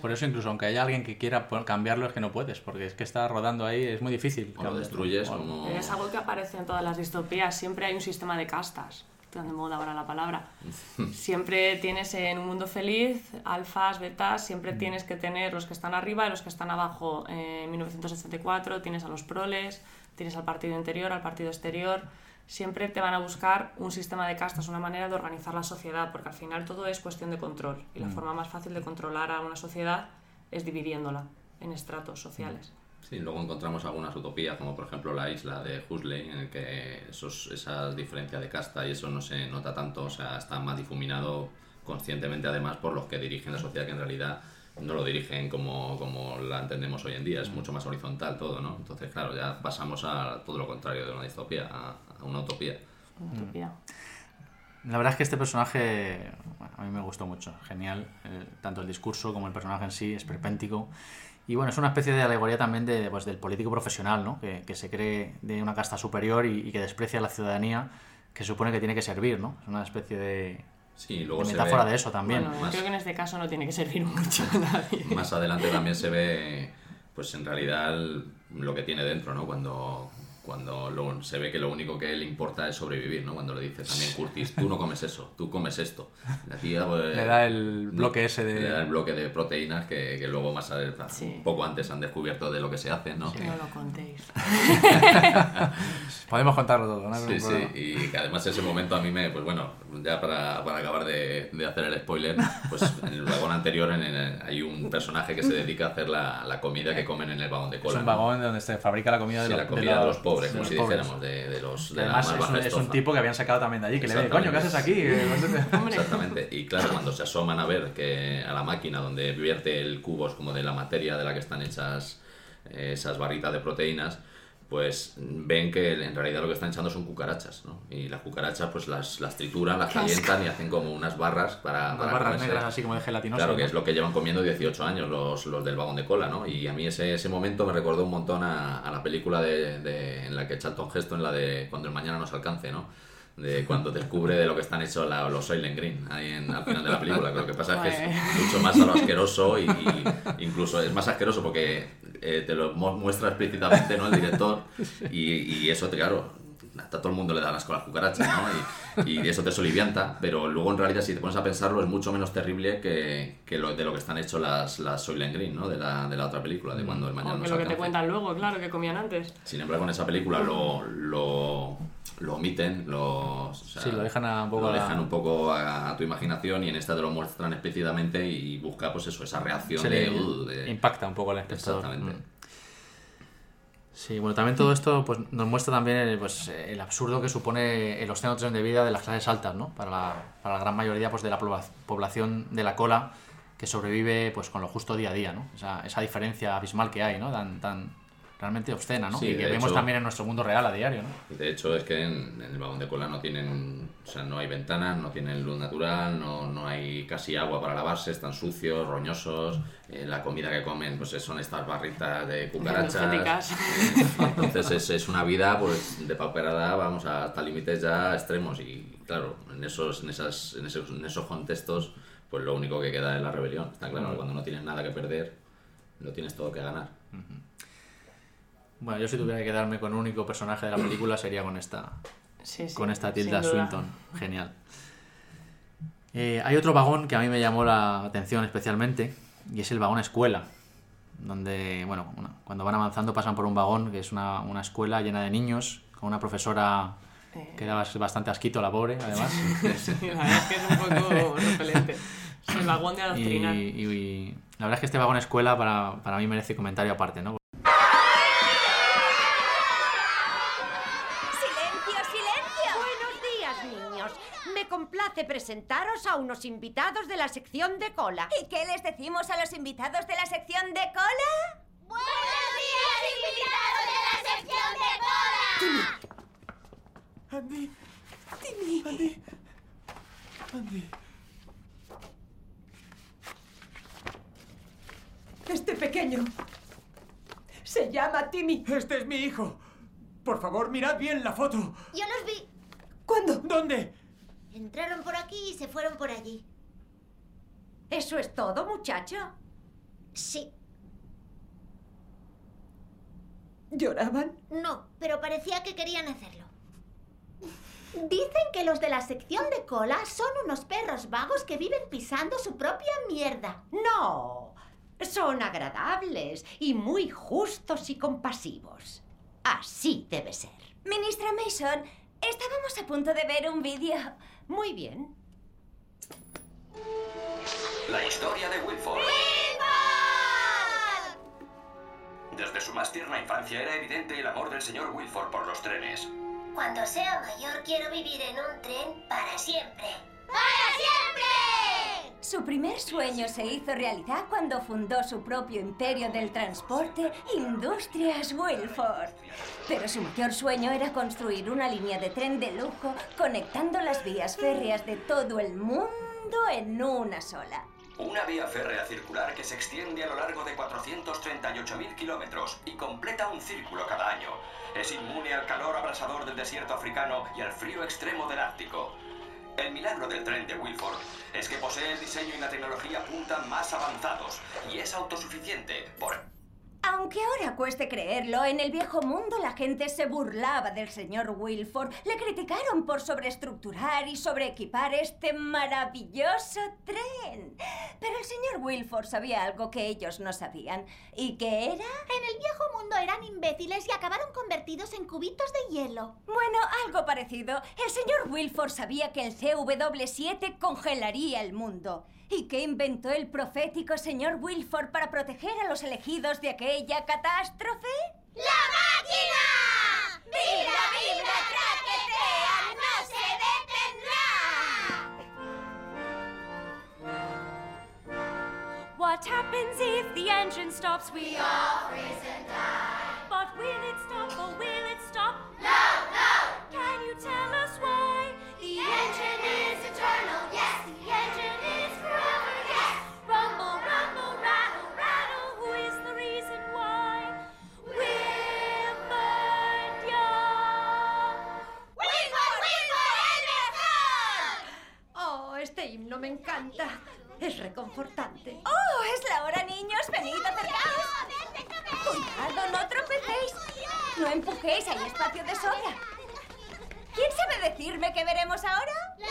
Por eso incluso aunque haya alguien que quiera cambiarlo es que no puedes, porque es que está rodando ahí, es muy difícil. O lo destruyes O- como... Es algo que aparece en todas las distopías. Siempre hay un sistema de castas. Está de moda ahora la palabra. (laughs) Siempre tienes en un mundo feliz alfas, betas, siempre tienes que tener los que están arriba y los que están abajo. En 1964 tienes a los proles, tienes al partido interior, al partido exterior. Siempre te van a buscar un sistema de castas, una manera de organizar la sociedad, porque al final todo es cuestión de control. Y la forma más fácil de controlar a una sociedad es dividiéndola en estratos sociales. Sí, luego encontramos algunas utopías, como por ejemplo la isla de Huxley, en el que esos, esas diferencias de casta y eso no se nota tanto, o sea, está más difuminado conscientemente además por los que dirigen la sociedad, que en realidad no lo dirigen como, como la entendemos hoy en día, es mucho más horizontal todo, ¿no? Entonces, claro, ya pasamos a todo lo contrario de una distopía, a una utopía. Una utopía. La verdad es que este personaje bueno, a mí me gustó mucho, genial. eh, tanto el discurso como el personaje en sí, es perpéntico. Y bueno, es una especie de alegoría también de, pues, del político profesional, ¿no? Que, que se cree de una casta superior y, y que desprecia a la ciudadanía que supone que tiene que servir, ¿no? Es una especie de, Sí, de luego se metáfora ve- de eso también. Bueno, más- creo que en este caso no tiene que servir (laughs) mucho a nadie. Más adelante también se ve, pues en realidad, el- lo que tiene dentro, ¿no? Cuando, cuando lo- se ve que lo único que le importa es sobrevivir, ¿no? Cuando le dice también Curtis, tú no comes eso, tú comes esto. La tía, pues, Le da el bloque ese de- Le da el bloque de proteínas que, que luego más a- Sí. un poco antes han descubierto de lo que se hace, ¿no? No lo contéis. (laughs) Podemos contarlo todo, ¿no? Sí, sí, y que además ese momento a mí me, pues bueno, ya para, para acabar de, de hacer el spoiler, pues (laughs) en el vagón anterior en el- hay un personaje que se dedica a hacer la, la comida que comen en el vagón de Es cola. un ¿no? vagón donde se fabrica la comida de, Sí, los, la comida de los pobres, como de si pobres. dijéramos, de, de los de la además más es un, es tipo que habían sacado también de allí, que le ve, coño, ¿qué haces aquí? Exactamente. (laughs) Y claro, cuando se asoman a ver que a la máquina donde vierte el cubos como de la materia de la que están hechas eh, esas barritas de proteínas, pues ven que en realidad lo que están echando son cucarachas, ¿no? Y las cucarachas pues las, las trituran, las calientan y hacen como unas barras para... Unas para barras comerse. negras así como de gelatinosa. Claro, que es lo que llevan comiendo 18 años los, los del vagón de cola, ¿no? Y a mí ese, ese momento me recordó un montón a, a la película de, de- en la que Charlton Heston, la de Cuando el mañana nos alcance, ¿no? De cuando descubre de lo que están hechos la- los Soylent Green ahí en, al final de la película. Lo que pasa es que es mucho más a lo asqueroso y, y incluso es más asqueroso porque eh, te lo mu- muestra explícitamente, ¿no? El director y, y eso, claro, a todo el mundo le da asco a las cucarachas, ¿no? Y, y eso te solivianta, pero luego en realidad si te pones a pensarlo es mucho menos terrible que, que lo, de lo que están hechos las, las Soylent Green, ¿no? De la, de la otra película, de cuando el mañana O que nos lo que te cuentan luego, claro, que comían antes. Sin embargo, en esa película lo, lo, lo omiten, lo, o sea, Sí, lo dejan a un poco lo a- dejan un poco a, a tu imaginación y en esta te lo muestran explícitamente y busca pues eso, esa reacción Se de, le "Uh", de- impacta un poco al espectador. Exactamente. Mm. Sí, bueno, también todo esto pues, nos muestra también el, pues, el absurdo que supone el tren de vida de las clases altas, ¿no? Para la, para la gran mayoría pues, de la pobla- población de la cola que sobrevive pues, con lo justo día a día, ¿no? Esa, esa diferencia abismal que hay, ¿no? Tan, tan realmente obscena, ¿no? Sí, y que vemos hecho- también en nuestro mundo real a diario, ¿no? De hecho, es que en, en el vagón de cola no tienen, o sea, no hay ventanas, no tienen luz natural, no, no hay casi agua para lavarse, están sucios, roñosos, eh, la comida que comen pues son estas barritas de cucarachas. Energéticas. Entonces es, es una vida pues depauperada, vamos, hasta límites ya extremos y claro, en esos, en esas, en esos, en esos contextos pues lo único que queda es la rebelión. Está claro, cuando no tienes nada que perder, lo tienes todo que ganar. Bueno, yo si tuviera que quedarme con un único personaje de la película sería con esta, Sí, sí, con esta Tilda. Swinton. Genial. Eh, hay otro vagón que a mí me llamó la atención especialmente y es el vagón escuela. Donde, bueno, una- cuando van avanzando pasan por un vagón que es una, una escuela llena de niños, con una profesora Eh. que da bas- bastante asquito la pobre, además. (laughs) Sí, la verdad es que es un poco repelente. Es el vagón de y, adoctrinar. y- y la verdad es que este vagón escuela para, para mí merece comentario aparte, ¿no? Presentaros a unos invitados de la sección de cola. ¿Y qué les decimos a los invitados de la sección de cola? ¡Buenos días, invitados de la sección de cola! Andy. Timmy. Andy. Andy. Este pequeño se llama Timmy. Este es mi hijo. Por favor, mirad bien la foto. Yo los vi. ¿Cuándo? ¿Dónde? Entraron por aquí y se fueron por allí. ¿Eso es todo, muchacho? Sí. ¿Lloraban? No, pero parecía que querían hacerlo. Dicen que los de la sección de cola son unos perros vagos que viven pisando su propia mierda. No. Son agradables y muy justos y compasivos. Así debe ser. Ministra Mason, estábamos a punto de ver un vídeo. Muy bien. La historia de Wilford. Desde su más tierna infancia era evidente el amor del señor Wilford por los trenes. Cuando sea mayor quiero vivir en un tren para siempre. ¡Para siempre! Su primer sueño se hizo realidad cuando fundó su propio imperio del transporte, Industrias Wilford. Pero su mayor sueño era construir una línea de tren de lujo conectando las vías férreas de todo el mundo en una sola. Una vía férrea circular que se extiende a lo largo de 438.000 kilómetros y completa un círculo cada año. Es inmune al calor abrasador del desierto africano y al frío extremo del Ártico. El milagro del tren de Wilford es que posee el diseño y la tecnología punta más avanzados y es autosuficiente por Aunque ahora cueste creerlo, en el viejo mundo la gente se burlaba del señor Wilford. Le criticaron por sobreestructurar y sobreequipar este maravilloso tren. Pero el señor Wilford sabía algo que ellos no sabían. ¿Y qué era? En el viejo mundo eran imbéciles y acabaron convertidos en cubitos de hielo. Bueno, algo parecido. El señor Wilford sabía que el CW7 congelaría el mundo. ¿Y qué inventó el profético señor Wilford para proteger a los elegidos de aquella catástrofe? ¡La máquina! ¡Vibra, vibra, traquetea! ¡No se detendrá! What happens if the engine stops? We all freeze and die. But will it stop or will it stop? No, no! Can you tell us why? The engine is himno me encanta. Es reconfortante. ¡Oh, es la hora, niños! ¡Venid, acercaos! ¡Cuidado, no tropecéis! ¡No empujéis, hay espacio de sobra! ¿Quién sabe decirme qué veremos ahora? ¡Los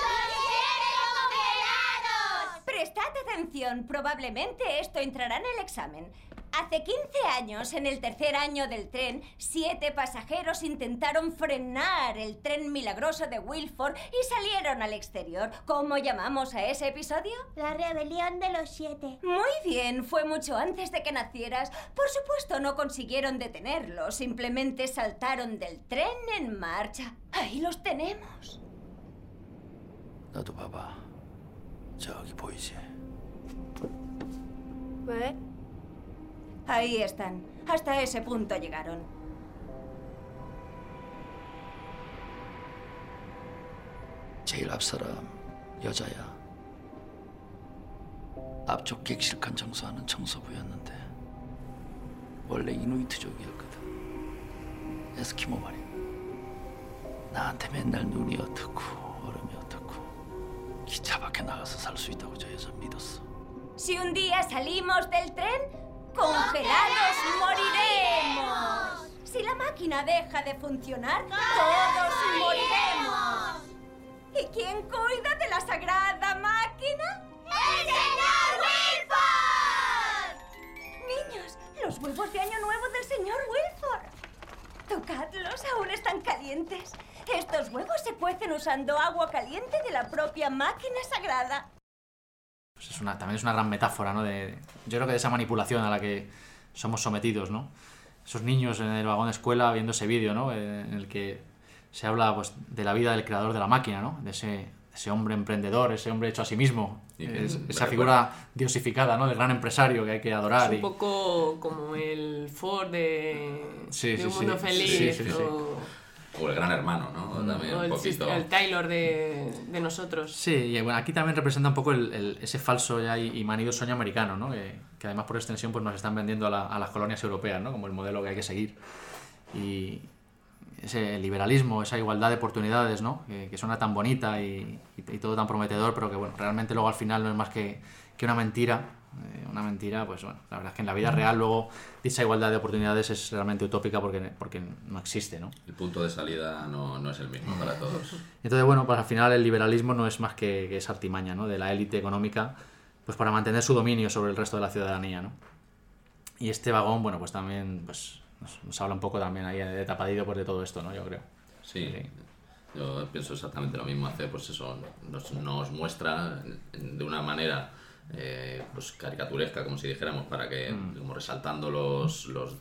congelados! Prestad atención, probablemente esto entrará en el examen. Hace 15 años, en el tercer año del tren, siete pasajeros intentaron frenar el tren milagroso de Wilford y salieron al exterior. ¿Cómo llamamos a ese episodio? La rebelión de los siete. Muy bien, fue mucho antes de que nacieras. Por supuesto, no consiguieron detenerlos, simplemente saltaron del tren en marcha. Ahí los tenemos. No tu papá. ¿Qué? 저기 보이지? 왜? Ahí están. Hasta ese punto llegaron. 제일 앞 사람 여자야. 앞쪽 객실칸 청소하는 청소부였는데 원래 이누이트족이었거든. 에스키모 말이야. 나한테 맨날 눈이 어떻고 얼음이 어떻고 기차 밖에 나가서 살 수 있다고 저 여자 믿었어. Si un día salimos del tren, congelados moriremos. Si la máquina deja de funcionar, todos moriremos. ¿Y quién cuida de la sagrada máquina? ¡El señor Wilford! Niños, los huevos de Año Nuevo del señor Wilford. Tocadlos, aún están calientes. Estos huevos se cuecen usando agua caliente de la propia máquina sagrada. Una, también es una gran metáfora, ¿no? De, yo creo que de esa manipulación a la que somos sometidos, ¿no? Esos niños en el vagón de escuela viendo ese vídeo, ¿no? En el que se habla pues, de la vida del creador de la máquina, ¿no? De ese, ese hombre emprendedor, ese hombre hecho a sí mismo. Es- esa figura diosificada, ¿no? Del gran empresario que hay que adorar. Es un y- poco como el Ford de, Sí, de sí, Un sí. Mundo Sí, Feliz sí, sí. o, O el gran hermano, ¿no? También o un el, poquito. el Taylor de, de nosotros. Sí, y bueno, aquí también representa un poco el- el- ese falso ya y, y manido sueño americano, ¿no? Que, que además por extensión pues nos están vendiendo a, la- a las colonias europeas, ¿no? Como el modelo que hay que seguir. Y ese liberalismo, esa igualdad de oportunidades, ¿no? Que, que suena tan bonita y, y- y todo tan prometedor, pero que bueno, realmente luego al final no es más que, que una mentira. Eh, una mentira, pues bueno, la verdad es que en la vida real luego dicha igualdad de oportunidades es realmente utópica porque, porque no existe, ¿no? El punto de salida no, no es el mismo para todos. Entonces, bueno, pues al final el liberalismo no es más que, que esa artimaña ¿no? de la élite económica pues para mantener su dominio sobre el resto de la ciudadanía. ¿no? Y este vagón, bueno, pues también pues, nos, nos habla un poco también ahí de tapadillo pues, de todo esto, ¿no? yo creo. Sí, yo pienso exactamente lo mismo. Hace, pues eso, nos, nos muestra de una manera eh, pues caricaturesca, como si dijéramos, para que, como resaltando los, los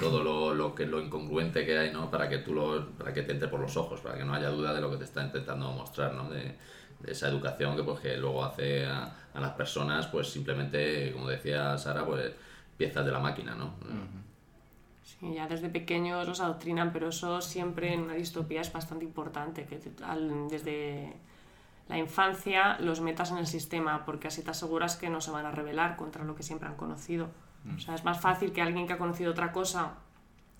todo lo, lo que lo incongruente que hay, ¿no? Para que tú lo, para que te entre por los ojos, para que no haya duda de lo que te está intentando mostrar, ¿no? De, de esa educación que pues que luego hace a, a las personas, pues simplemente, como decía Sara, pues piezas de la máquina, ¿no? Sí, ya desde pequeños los adoctrinan, pero eso siempre en una distopía es bastante importante, que al- desde la infancia los metas en el sistema, porque así te aseguras que no se van a rebelar contra lo que siempre han conocido. O sea, es más fácil que alguien que ha conocido otra cosa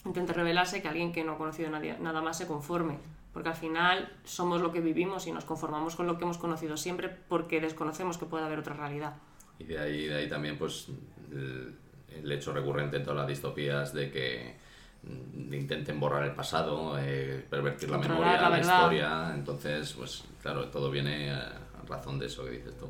intente rebelarse que alguien que no ha conocido nadie- nada más se conforme. Porque al final somos lo que vivimos y nos conformamos con lo que hemos conocido siempre porque desconocemos que puede haber otra realidad. Y de ahí, de ahí también, pues, el, el hecho recurrente en todas las distopías de que mm, intenten borrar el pasado, eh, pervertir la Controlar memoria, la historia. Entonces, pues claro, todo viene a razón de eso que dices tú.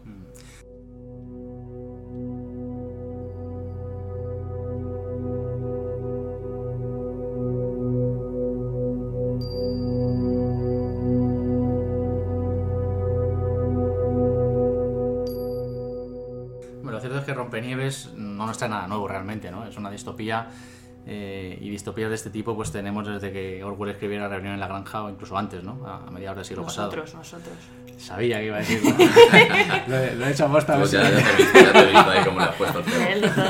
Bueno, lo cierto es que Rompenieves no nos trae nada nuevo realmente, ¿no? Es una distopía eh, y distopías de este tipo pues tenemos desde que Orwell escribiera Reunión en la Granja o incluso antes, ¿no? A, a mediados del siglo Nosotros, nosotros. pasado. Sabía que iba a decir. (laughs) lo, he, lo he hecho a posta. Pues ya, ya te he (laughs) visto, ya te he visto ahí cómo le has puesto. Leedlo todo.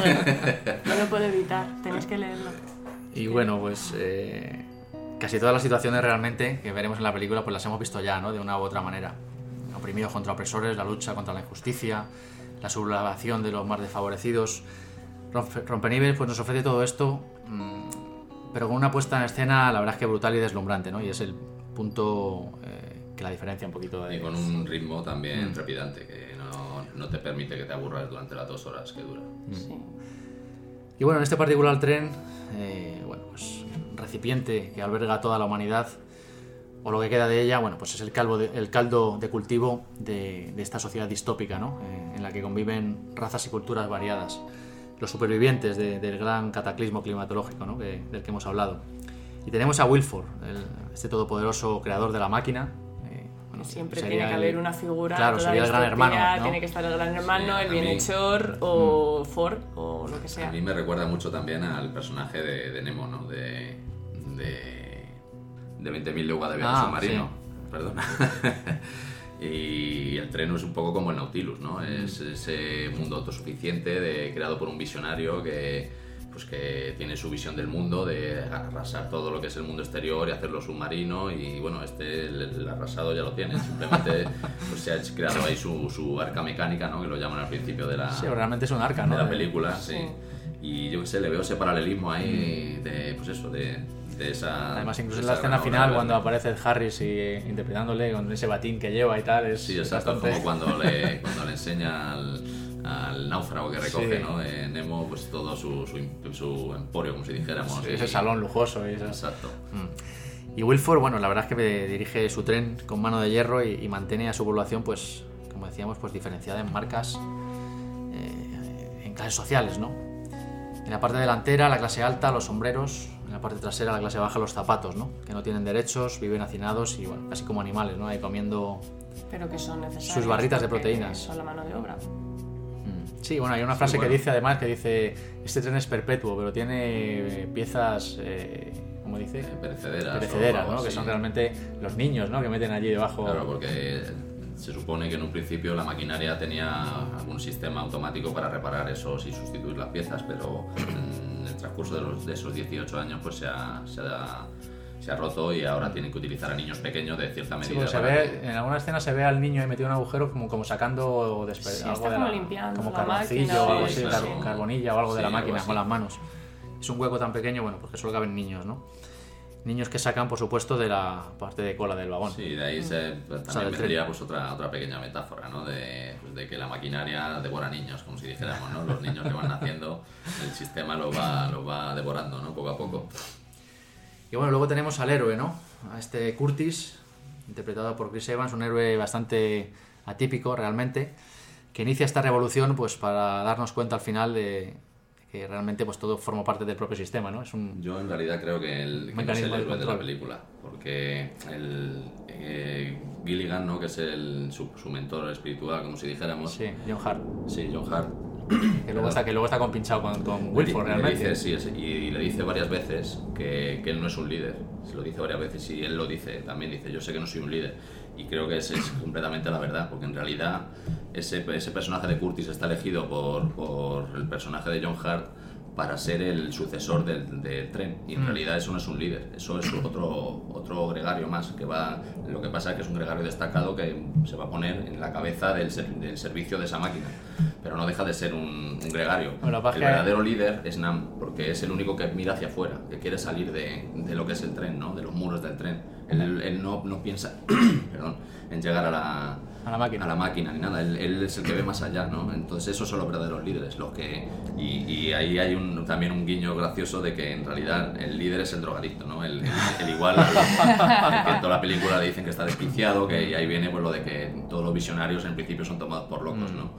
No lo puedo evitar, (laughs) tenéis que leerlo. Y bueno, pues eh, casi todas las situaciones realmente que veremos en la película pues las hemos visto ya, ¿no? De una u otra manera. Oprimidos contra opresores, la lucha contra la injusticia, la sublevación de los más desfavorecidos. Rompe- Rompenieves pues nos ofrece todo esto, pero con una puesta en escena, la verdad es que brutal y deslumbrante, ¿no? Y es el punto eh, que la diferencia un poquito de... Y con un ritmo también Mm. trepidante que no, no te permite que te aburras durante las dos horas que dura. Y bueno, en este particular tren, eh, bueno, pues recipiente que alberga a toda la humanidad, o lo que queda de ella, bueno, pues es el, calvo de- el caldo de cultivo de, de esta sociedad distópica, ¿no? Eh, en la que conviven razas y culturas variadas, los supervivientes de- del gran cataclismo climatológico ¿no? que- del que hemos hablado. Y tenemos a Wilford, el- este todopoderoso creador de la máquina. eh, bueno, Siempre tiene que el- haber una figura. Claro, toda sería el gran hermano. ¿no? Tiene que estar el gran hermano, Sí, el a mí- bienhechor o Ford o lo que sea. A mí me recuerda mucho también al personaje de, de Nemo, ¿no? De, de, de 20.000 leguas de viaje Ah, submarino. Perdona. (laughs) y el tren es un poco como el Nautilus, ¿no? Es ese mundo autosuficiente de, creado por un visionario que, pues que tiene su visión del mundo, de arrasar todo lo que es el mundo exterior y hacerlo submarino. Y bueno, este, el, el arrasado ya lo tiene. Simplemente (laughs) pues, se ha creado ahí su, su arca mecánica, ¿no? Que lo llaman al principio de la, Sí, realmente es un arca, ¿no? de la película, sí. Y yo qué sé, le veo ese paralelismo ahí de, pues eso, de, de esa... Además, incluso de en la escena final, cuando de- aparece Harris y, interpretándole con ese batín que lleva y tal, es Sí, exacto, bastante- como cuando le, (laughs) cuando le enseña al, al náufrago que recoge, Sí. ¿no? Eh, Nemo, pues todo su, su, su emporio, como si dijéramos. Sí, y- ese salón lujoso. Y eso. Exacto. Mm. Y Wilford, bueno, la verdad es que dirige su tren con mano de hierro y, y mantiene a su población, pues, como decíamos, pues diferenciada en marcas, eh, en clases sociales, ¿no? En la parte delantera, la clase alta, los sombreros. En la parte trasera, la clase baja, los zapatos, ¿no? Que no tienen derechos, viven hacinados y, bueno, casi como animales, ¿no? Ahí comiendo... Pero que son necesarios. Sus barritas de proteínas. Son la mano de obra. Sí, bueno, hay una frase bueno. que dice además que dice, este tren es perpetuo, pero tiene eh, piezas, eh, ¿cómo dice? perecederas Perecederas, algo ¿no? Que así. son realmente los niños, ¿no? Que meten allí debajo. Claro, porque se supone que en un principio la maquinaria tenía algún sistema automático para reparar esos y sustituir las piezas, pero el transcurso de, los- de esos 18 años pues se ha, se, ha, se ha roto y ahora tienen que utilizar a niños pequeños de cierta Sí, medida. porque se ve, en alguna escena se ve al niño ahí metido en un agujero como, como sacando despe- Sí, algo está de como la- limpiando como la carboncillo máquina o algo así, car- carbonilla o algo de Sí, la máquina con las manos. Es un hueco tan pequeño, bueno, porque solo caben niños, ¿no? Niños que sacan, por supuesto, de la parte de cola del vagón. Sí, de ahí se, pues, O sea, también vendría pues, otra, otra pequeña metáfora, ¿no? De, pues, de que la maquinaria devora niños, como si dijéramos, ¿no? Los niños que van naciendo, el sistema los va, los va devorando, ¿no? Poco a poco. Y bueno, luego tenemos al héroe, ¿no? A este Curtis, interpretado por Chris Evans, un héroe bastante atípico realmente, que inicia esta revolución pues para darnos cuenta al final de que realmente pues todo forma parte del propio sistema, ¿no? Es un Yo en realidad creo que, el, que es mecanismo el de héroe de la película, porque el eh, Gilligan, ¿no? que es el, su, su mentor espiritual, como si dijéramos. Sí, John Hart. Sí, John Hart. Que luego está, que luego está compinchado con, con Wilford di- le realmente. dice, sí, es- y le dice varias veces que, que él no es un líder. Se lo dice varias veces y él lo dice también. Dice, yo sé que no soy un líder. Y creo que esa es completamente la verdad, porque en realidad ese, ese personaje de Curtis está elegido por, por el personaje de John Hart para ser el sucesor del, del tren. Y en Mm. realidad eso no es un líder, eso es otro, otro gregario más. que va Lo que pasa es que es un gregario destacado que se va a poner en la cabeza del, ser- del servicio de esa máquina. Pero no deja de ser un, un gregario. Bueno, el es verdadero líder es Nam, porque es el único que mira hacia afuera, que quiere salir de, de lo que es el tren, ¿no? de los muros del tren. Él, él no, no piensa (clears throat) perdón, en llegar a la, A la máquina. a la máquina ni nada, él, él es el que ve más allá, ¿no? Entonces esos son los verdaderos líderes, los que... Y, y ahí hay un, también un guiño gracioso de que en realidad el líder es el drogadicto, ¿no? El, el- el igual, el que en toda la película le dicen que está desquiciado, que y ahí viene pues lo de que todos los visionarios en principio son tomados por locos, ¿no?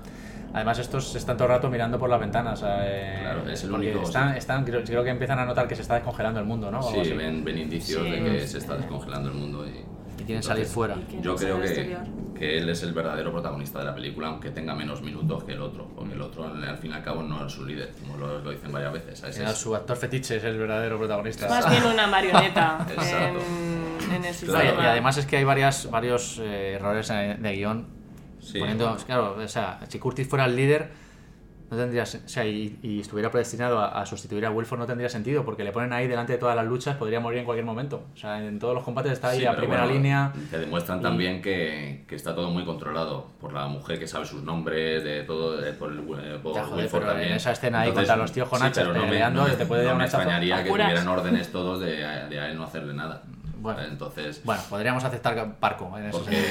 Además, estos están todo el rato mirando por las ventanas. eh, Claro, es el único, Están, sí. están, creo, creo que empiezan a notar que se está descongelando el mundo, ¿no? Sí, ven, ven indicios Sí. de que se está descongelando el mundo y... Y quieren salir fuera. Y Yo creo que, que él es el verdadero protagonista de la película, aunque tenga menos minutos que el otro, porque el otro al fin y al cabo no es su líder, como lo, lo dicen varias veces. su actor fetiche es el verdadero protagonista. Más bien una marioneta (laughs) Exacto. en, en el No, sistema. y, y además es que hay varias, varios eh, errores de guion. Sí, poniendo, claro, o sea, si Curtis fuera el líder, no tendría, o sea, y, y estuviera predestinado a, a sustituir a Wilford, no tendría sentido, porque le ponen ahí delante de todas las luchas, podría morir en cualquier momento. O sea, en todos los combates está ahí Sí, a primera bueno, línea. Te demuestran y- también que, que está todo muy controlado por la mujer que sabe sus nombres, de todo, de- por el eh, por Ya, joder, Wilford pero en también. esa escena ahí contra los tíos con sí, hachas no te puede no dar me extrañaría que tuvieran órdenes todos de, de a él no hacerle nada. Bueno. Entonces, Bueno, podríamos aceptar Parco en porque,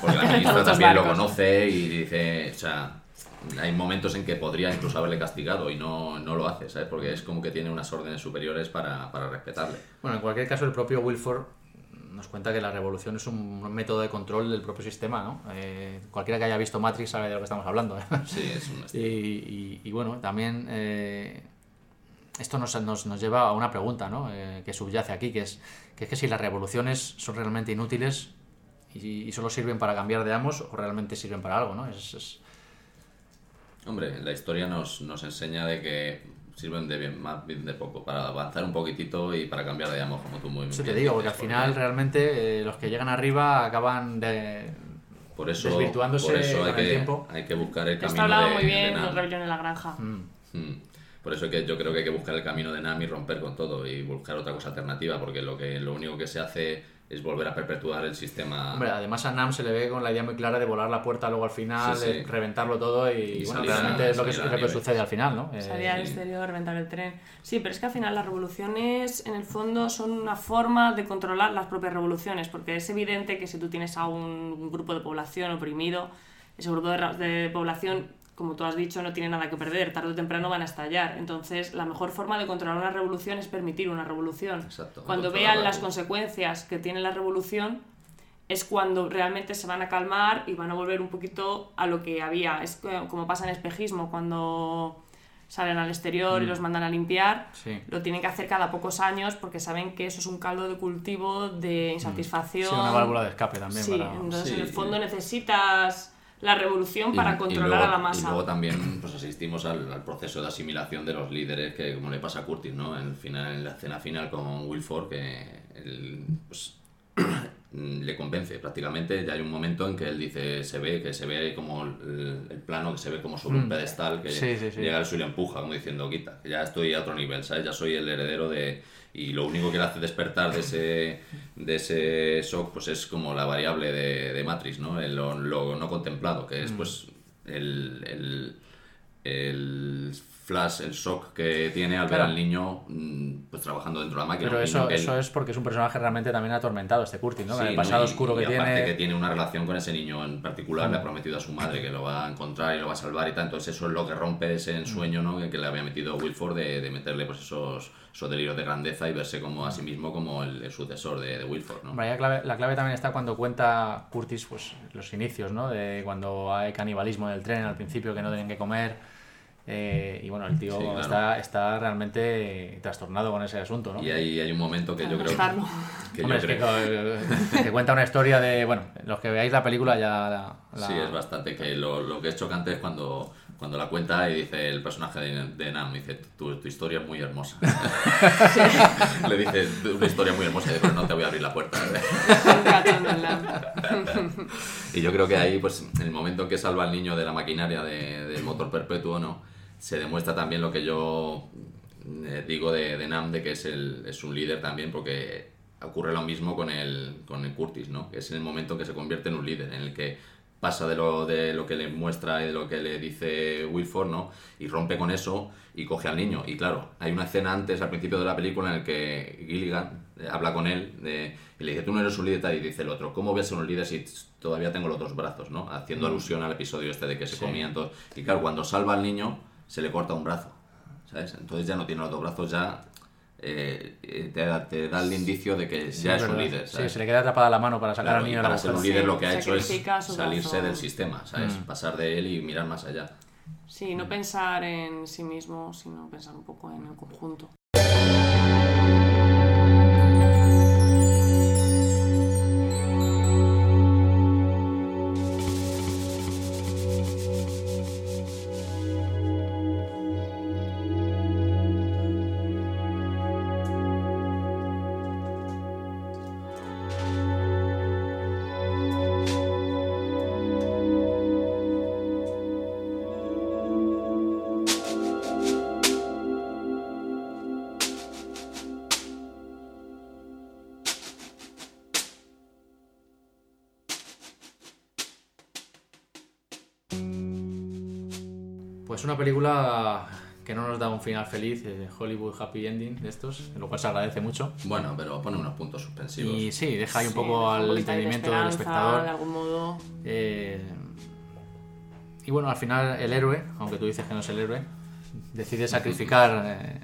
porque la (laughs) ministra también lo conoce y dice, o sea, hay momentos en que podría incluso haberle castigado y no, no lo hace, ¿sabes? Porque es como que tiene unas órdenes superiores para, para respetarle. Bueno, en cualquier caso, el propio Wilford nos cuenta que la revolución es un método de control del propio sistema, ¿no? Eh, cualquiera que haya visto Matrix sabe de lo que estamos hablando. ¿eh? Sí, es un (laughs) y, y- y bueno, también eh, esto nos, nos- nos lleva a una pregunta, ¿no? Eh, que subyace aquí, que es, que es que si las revoluciones son realmente inútiles y, y solo sirven para cambiar de amos o realmente sirven para algo, ¿no? Es, es- Hombre, la historia nos, nos enseña de que sirven de bien, más bien de poco, para avanzar un poquitito y para cambiar de amo, como tú muy eso te bien digo, dices, porque al final realmente eh, los que llegan arriba acaban de, por eso, desvirtuándose por eso hay, con el que, tiempo. hay que buscar el Esto camino hablaba de, muy de bien Nam. de Rebelión en la Granja. Mm. Mm. Por eso que yo creo que hay que buscar el camino de Nam y romper con todo y buscar otra cosa alternativa, porque lo que lo único que se hace es volver a perpetuar el sistema. Hombre, además a Nam se le ve con la idea muy clara de volar la puerta luego al final, Sí, sí. de reventarlo todo y, Y bueno, a- realmente es lo que, lo sucede al final, ¿no? Eh, Salir al exterior, reventar el tren. Sí, pero es que al final las revoluciones, en el fondo, son una forma de controlar las propias revoluciones, porque es evidente que si tú tienes a un, un grupo de población oprimido, ese grupo de, de población, como tú has dicho, no tiene nada que perder, tarde o temprano van a estallar. Entonces, la mejor forma de controlar una revolución es permitir una revolución. Exacto, Cuando vean las consecuencias que tiene la revolución, es cuando realmente se van a calmar y van a volver un poquito a lo que había. Es co- como pasa en espejismo, cuando salen al exterior y Mm. los mandan a limpiar, Sí. lo tienen que hacer cada pocos años porque saben que eso es un caldo de cultivo de insatisfacción. Mm. Sí, una válvula de escape también Sí, para- entonces Sí, en el y- fondo necesitas la revolución para Y- y controlar luego- a la Y masa. luego también pues, asistimos al, al proceso de asimilación de los líderes, que como le pasa a Curtis, ¿no? En, el final, en la escena final con Wilford, que él, pues, le convence prácticamente. Ya hay un momento en que él dice, se ve, que se ve como el, el plano, que se ve como sobre un Mm. pedestal, que Sí, sí, sí. llega el suyo y le empuja, como diciendo, quita, que ya estoy a otro nivel, ¿sabes? Ya soy el heredero de... Y lo único que le hace despertar de ese, de ese shock, pues es como la variable de, de Matrix, ¿no? El- lo, lo no contemplado, que Mm. es pues el, el, el flash, el shock que tiene al ver al niño mm, pues trabajando dentro de la máquina. Pero eso, él- eso es porque es un personaje realmente también atormentado, este Curtis, ¿no? Con Sí, el ¿no? pasado Y- oscuro que y aparte tiene. que tiene una relación con ese niño en particular, Mm. le ha prometido a su madre que lo va a encontrar y lo va a salvar y tal. Entonces eso es lo que rompe ese ensueño ¿no? que, que le había metido Wilford de, de meterle pues esos, esos delirios de grandeza y verse como a sí mismo como el, el sucesor de, de Wilford. ¿no? La clave, la clave también está cuando cuenta Curtis pues, los inicios, ¿no? De cuando hay canibalismo en el tren al principio que no tienen que comer. Eh, y bueno, el tío Sí, claro. está, está realmente trastornado con ese asunto, ¿no? Y hay, hay un momento que yo creo que, Hombre, yo es que, creo- eh, te cuenta una historia de. Bueno, los que veáis la película ya la. la- Sí, es bastante que lo, lo que es chocante es cuando, cuando la cuenta y dice el personaje de, de Nam, dice, tu, tu historia es muy hermosa. (laughs) Le dice, una historia muy hermosa, y dice, pero no te voy a abrir la puerta. (laughs) Y yo creo que ahí, pues, en el momento en que salva al niño de la maquinaria de- del motor perpetuo, ¿no? Se demuestra también lo que yo eh, digo de, de Nam, de que es, el, es un líder también, porque ocurre lo mismo con el, con el Curtis, ¿no? Que es en el momento en que se convierte en un líder, en el que pasa de lo, de lo que le muestra y de lo que le dice Wilford, ¿no? Y rompe con eso y coge al niño. Y claro, hay una escena antes, al principio de la película, en el que Gilligan eh, habla con él de- y le dice, tú no eres un líder, tal", y dice el otro, ¿cómo voy a ser un líder si todavía tengo los dos brazos, ¿no? Haciendo Mm. alusión al episodio este de que se Sí. comían todos. Y claro, cuando salva al niño, se le corta un brazo, ¿sabes? Entonces ya no tiene los dos brazos, ya eh, te, da, te da el indicio de que Sí, ya es un líder, Sí, ¿sabes? se le queda atrapada la mano para sacar Claro, al niño y de la para ser un líder Sí, lo que ha hecho es salirse brazo. del sistema, ¿sabes? Mm. Pasar de él y mirar más allá. Sí, no pensar en sí mismo, sino pensar un poco en el conjunto. Pues una película que no nos da un final feliz, eh, Hollywood Happy Ending de estos, lo cual se agradece mucho. Bueno, pero pone unos puntos suspensivos. Y sí, deja ahí un Sí, poco al de entendimiento del espectador. De algún modo. Eh, y bueno, al final el héroe, aunque tú dices que no es el héroe, decide sacrificar eh,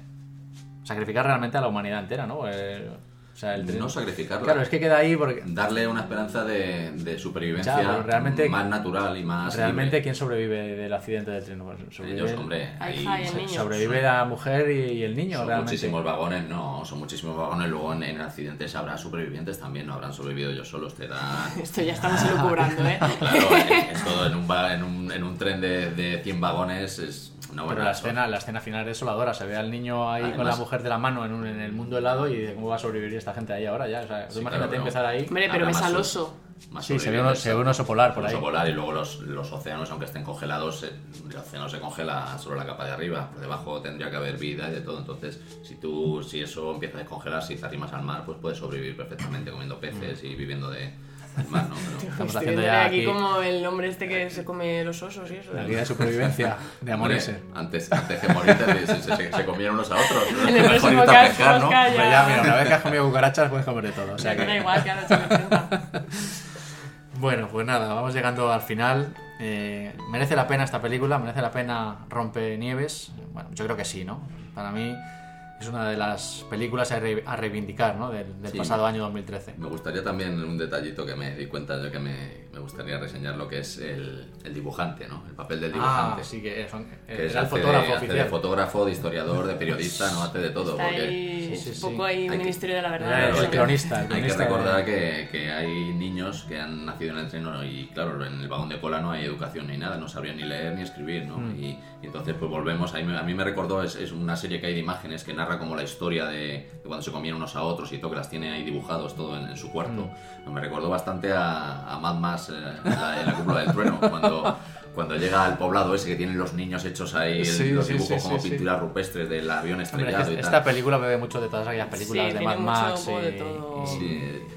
sacrificar realmente a la humanidad entera, ¿no? Eh, o sea, el tren- No sacrificarla. Claro, es que queda ahí porque Darle una esperanza de, de supervivencia Ya, pero realmente- más natural y más realmente libre. quién sobrevive del accidente del tren. Sobrevive, Ellos, hombre, Ahí sobrevive la mujer y, y el niño son realmente. muchísimos vagones, no, son muchísimos vagones. Luego en, en accidentes habrá supervivientes también, no habrán sobrevivido ellos solos. Te da. (laughs) Esto ya estamos elucubrando, ¿eh? (laughs) Claro, es, es (laughs) todo en un, va- en un, en un tren de, de 100 vagones. Es una Pero buena la escena, la escena final es desoladora. Se ve al niño ahí con la mujer de la mano en, un- en el mundo helado y de cómo va a sobrevivir esta gente ahí ahora ya. O sea, tú Sí, imagínate claro, empezar ahí. Hombre, pero ves al oso. más Sí, se ve, se ve un oso polar por Un ahí. oso polar y luego los, los océanos, aunque estén congelados, el océano se congela solo la capa de arriba. Por debajo tendría que haber vida y de todo. Entonces, si tú, si eso empieza a descongelar, si te arrimas al mar, pues puedes sobrevivir perfectamente comiendo peces y viviendo de, del mar, ¿no? Pero- (laughs) Estamos Estoy haciendo ya aquí aquí como el hombre este que se come los osos y eso. la guía de supervivencia de Amorese. antes, antes que morirte, se, se- se comieron unos a otros. ¿no? En el Mejor irte a caso, pescar, ¿no? Hombre, ya, mira, una vez que has comido cucarachas puedes comer de todo. O sea da igual que ahora se me enfrenta. (laughs) Bueno, pues nada, vamos llegando al final. Eh, ¿Merece la pena esta película? ¿Merece la pena Rompe Nieves? Bueno, yo creo que sí, ¿no? Para mí es una de las películas a, re- a reivindicar, ¿no? Del, del Sí. pasado año 2013. Me gustaría también un detallito que me di cuenta yo que me, me gustaría reseñar lo que es el, el dibujante, ¿no? El papel del Ah, dibujante. sí que son, que es el hace de- fotógrafo hace de oficial. fotógrafo, de historiador, de periodista, no hace de todo. Está porque ahí Sí, sí, un sí. poco ahí un Hay que- ministerio de la verdad. Era el cronista, el Hay que de- recordar que, que hay niños que han nacido en el tren y claro, en el vagón de cola no hay educación ni nada, no sabrían ni leer ni escribir, ¿no? Mm. Y, y entonces pues volvemos, a mí, me- a mí me recordó, es, es una serie que hay de imágenes que narra como la historia de, de cuando se comían unos a otros y todo, que las tiene ahí dibujados todo en, en su cuarto. Mm. Me recordó bastante a, a Mad Max eh, en, la, en la cúpula del trueno, cuando... Cuando llega al poblado ese que tienen los niños hechos ahí, Sí, los dibujos sí, como sí, sí. pinturas rupestres del avión Hombre, estrellado es- y tal. esta película bebe mucho de todas aquellas películas Sí, de Mad Max. de todo.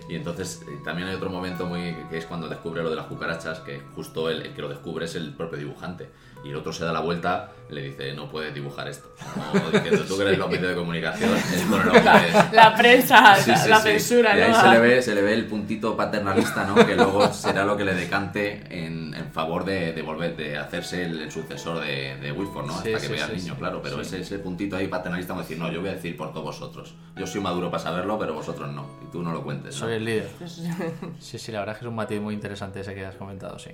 y entonces eh, también hay otro momento muy que es cuando descubre lo de las cucarachas, que justo el, el que lo descubre es el propio dibujante. Y el otro se da la vuelta y le dice, no puedes dibujar esto. No, diciendo, tú que eres los medios de comunicación, esto no lo puedes. La prensa, Sí, la, sí, la sí. censura, Y ahí ¿no? se le, ve, se le ve el puntito paternalista, ¿no? Que luego será lo que le decante en, en favor de, de volver, de hacerse el, el sucesor de, de Wilford, ¿no? Sí, Hasta que vea sí, al niño, sí. claro. Pero Sí. ese, ese puntito ahí paternalista, como decir, no, yo voy a decir por todos vosotros. Yo soy maduro para saberlo, pero vosotros no. Y tú no lo cuentes, ¿no? Soy el líder. (laughs) Sí, sí, la verdad es que es un matiz muy interesante ese que has comentado, sí.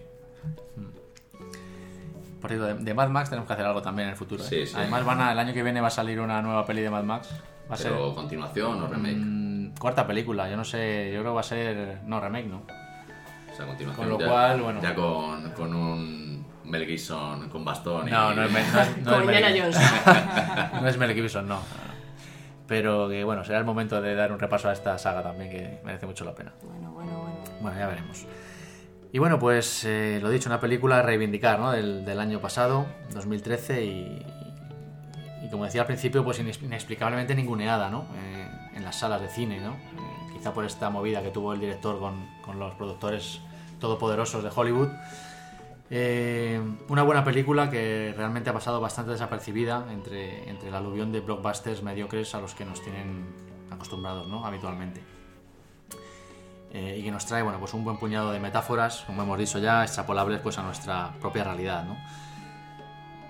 Por cierto, de, de Mad Max tenemos que hacer algo también en el futuro. ¿eh? Sí, sí. Además, van a- el año que viene va a salir una nueva peli de Mad Max. Va a Pero ser continuación o remake. mm, cuarta película, yo no sé, yo creo que va a ser. No, remake, ¿no? O sea, continuación. Con lo ya, cual, bueno. Ya con, con un Mel Gibson con bastón. y- No, no es, Mel- no es- no Con es Mel Gibson. (laughs) no es Mel Gibson, no. Pero que bueno, será el momento de dar un repaso a esta saga también, que merece mucho la pena. Bueno, bueno, bueno. Bueno, ya veremos. Y bueno, pues eh, lo dicho, una película a reivindicar, ¿no? Del, año pasado, 2013, y, y como decía al principio, pues inex- inexplicablemente ninguneada, ¿no? Eh, en las salas de cine, ¿no? Eh, quizá por esta movida que tuvo el director con, con los productores todopoderosos de Hollywood. Una buena película que realmente ha pasado bastante desapercibida entre, entre el aluvión de blockbusters mediocres a los que nos tienen acostumbrados ¿no? habitualmente. Eh, y que nos trae bueno, pues un buen puñado de metáforas, como hemos dicho ya, extrapolables pues, a nuestra propia realidad. ¿no?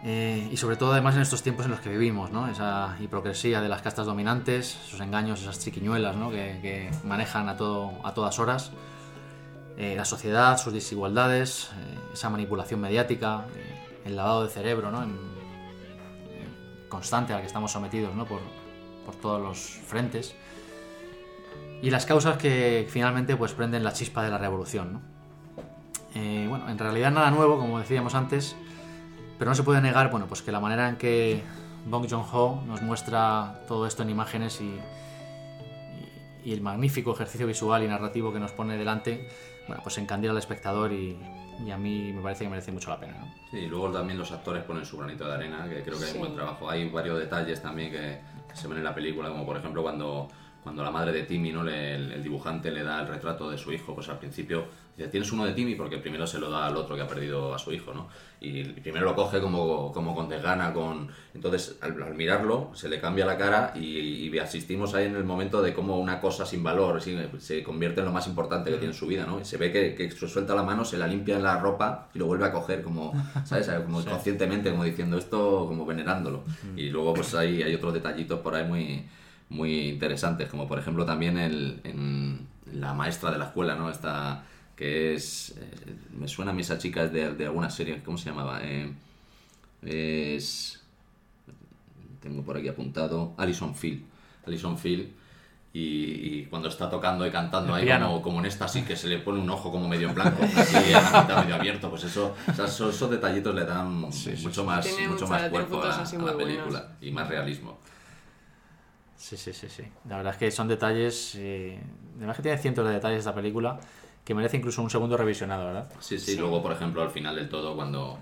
Eh, y sobre todo además en estos tiempos en los que vivimos, ¿no? esa hipocresía de las castas dominantes, esos engaños, esas triquiñuelas ¿no? que, que manejan a, todo, a todas horas. Eh, la sociedad, sus desigualdades, eh, esa manipulación mediática, eh, el lavado de cerebro ¿no? En- eh, constante al que estamos sometidos ¿no? por, por todos los frentes. Y las causas que finalmente pues, prenden la chispa de la revolución. ¿no? Eh, bueno, en realidad nada nuevo, como decíamos antes, pero no se puede negar bueno, pues que la manera en que Bong Joon-ho nos muestra todo esto en imágenes y, y el magnífico ejercicio visual y narrativo que nos pone delante, bueno, pues encandila al espectador y, y a mí me parece que merece mucho la pena. ¿no? Sí, y luego también los actores ponen su granito de arena, que creo que hay Sí. un buen trabajo. Hay varios detalles también que se ven en la película, como por ejemplo cuando, cuando la madre de Timmy, ¿no? Le- el, el dibujante, le da el retrato de su hijo, pues al principio dice, tienes uno de Timmy porque primero se lo da al otro que ha perdido a su hijo, ¿no? Y primero lo coge como, como con desgana, con... Entonces, al, al mirarlo, se le cambia la cara y, y asistimos ahí en el momento de cómo una cosa sin valor sí, se convierte en lo más importante que tiene en su vida, ¿no? Y se ve que, que se suelta la mano, se la limpia en la ropa y lo vuelve a coger como, (laughs) ¿sabes? Como Sí. conscientemente, como diciendo esto, como venerándolo. Y luego pues hay, hay otros detallitos por ahí muy, muy interesantes, como por ejemplo también el, en la maestra de la escuela, ¿no? Esta que es... eh, me suena a mí esa chica es de, de alguna serie, ¿cómo se llamaba? Eh, es... Tengo por aquí apuntado. Alison Field. Alison Field. Y, y cuando está tocando y cantando El ahí piano. como, como en esta sí que se le pone un ojo como medio en blanco (laughs) así a la mitad medio abierto pues eso o sea, esos, esos detallitos le dan mucho más mucho más cuerpo a, la- buenos. película y más realismo Sí, sí, sí, sí. La verdad es que son detalles. Eh, además que tiene cientos de detalles esta película que merece incluso un segundo revisionado, ¿verdad? Sí, sí, luego por ejemplo al final del todo cuando,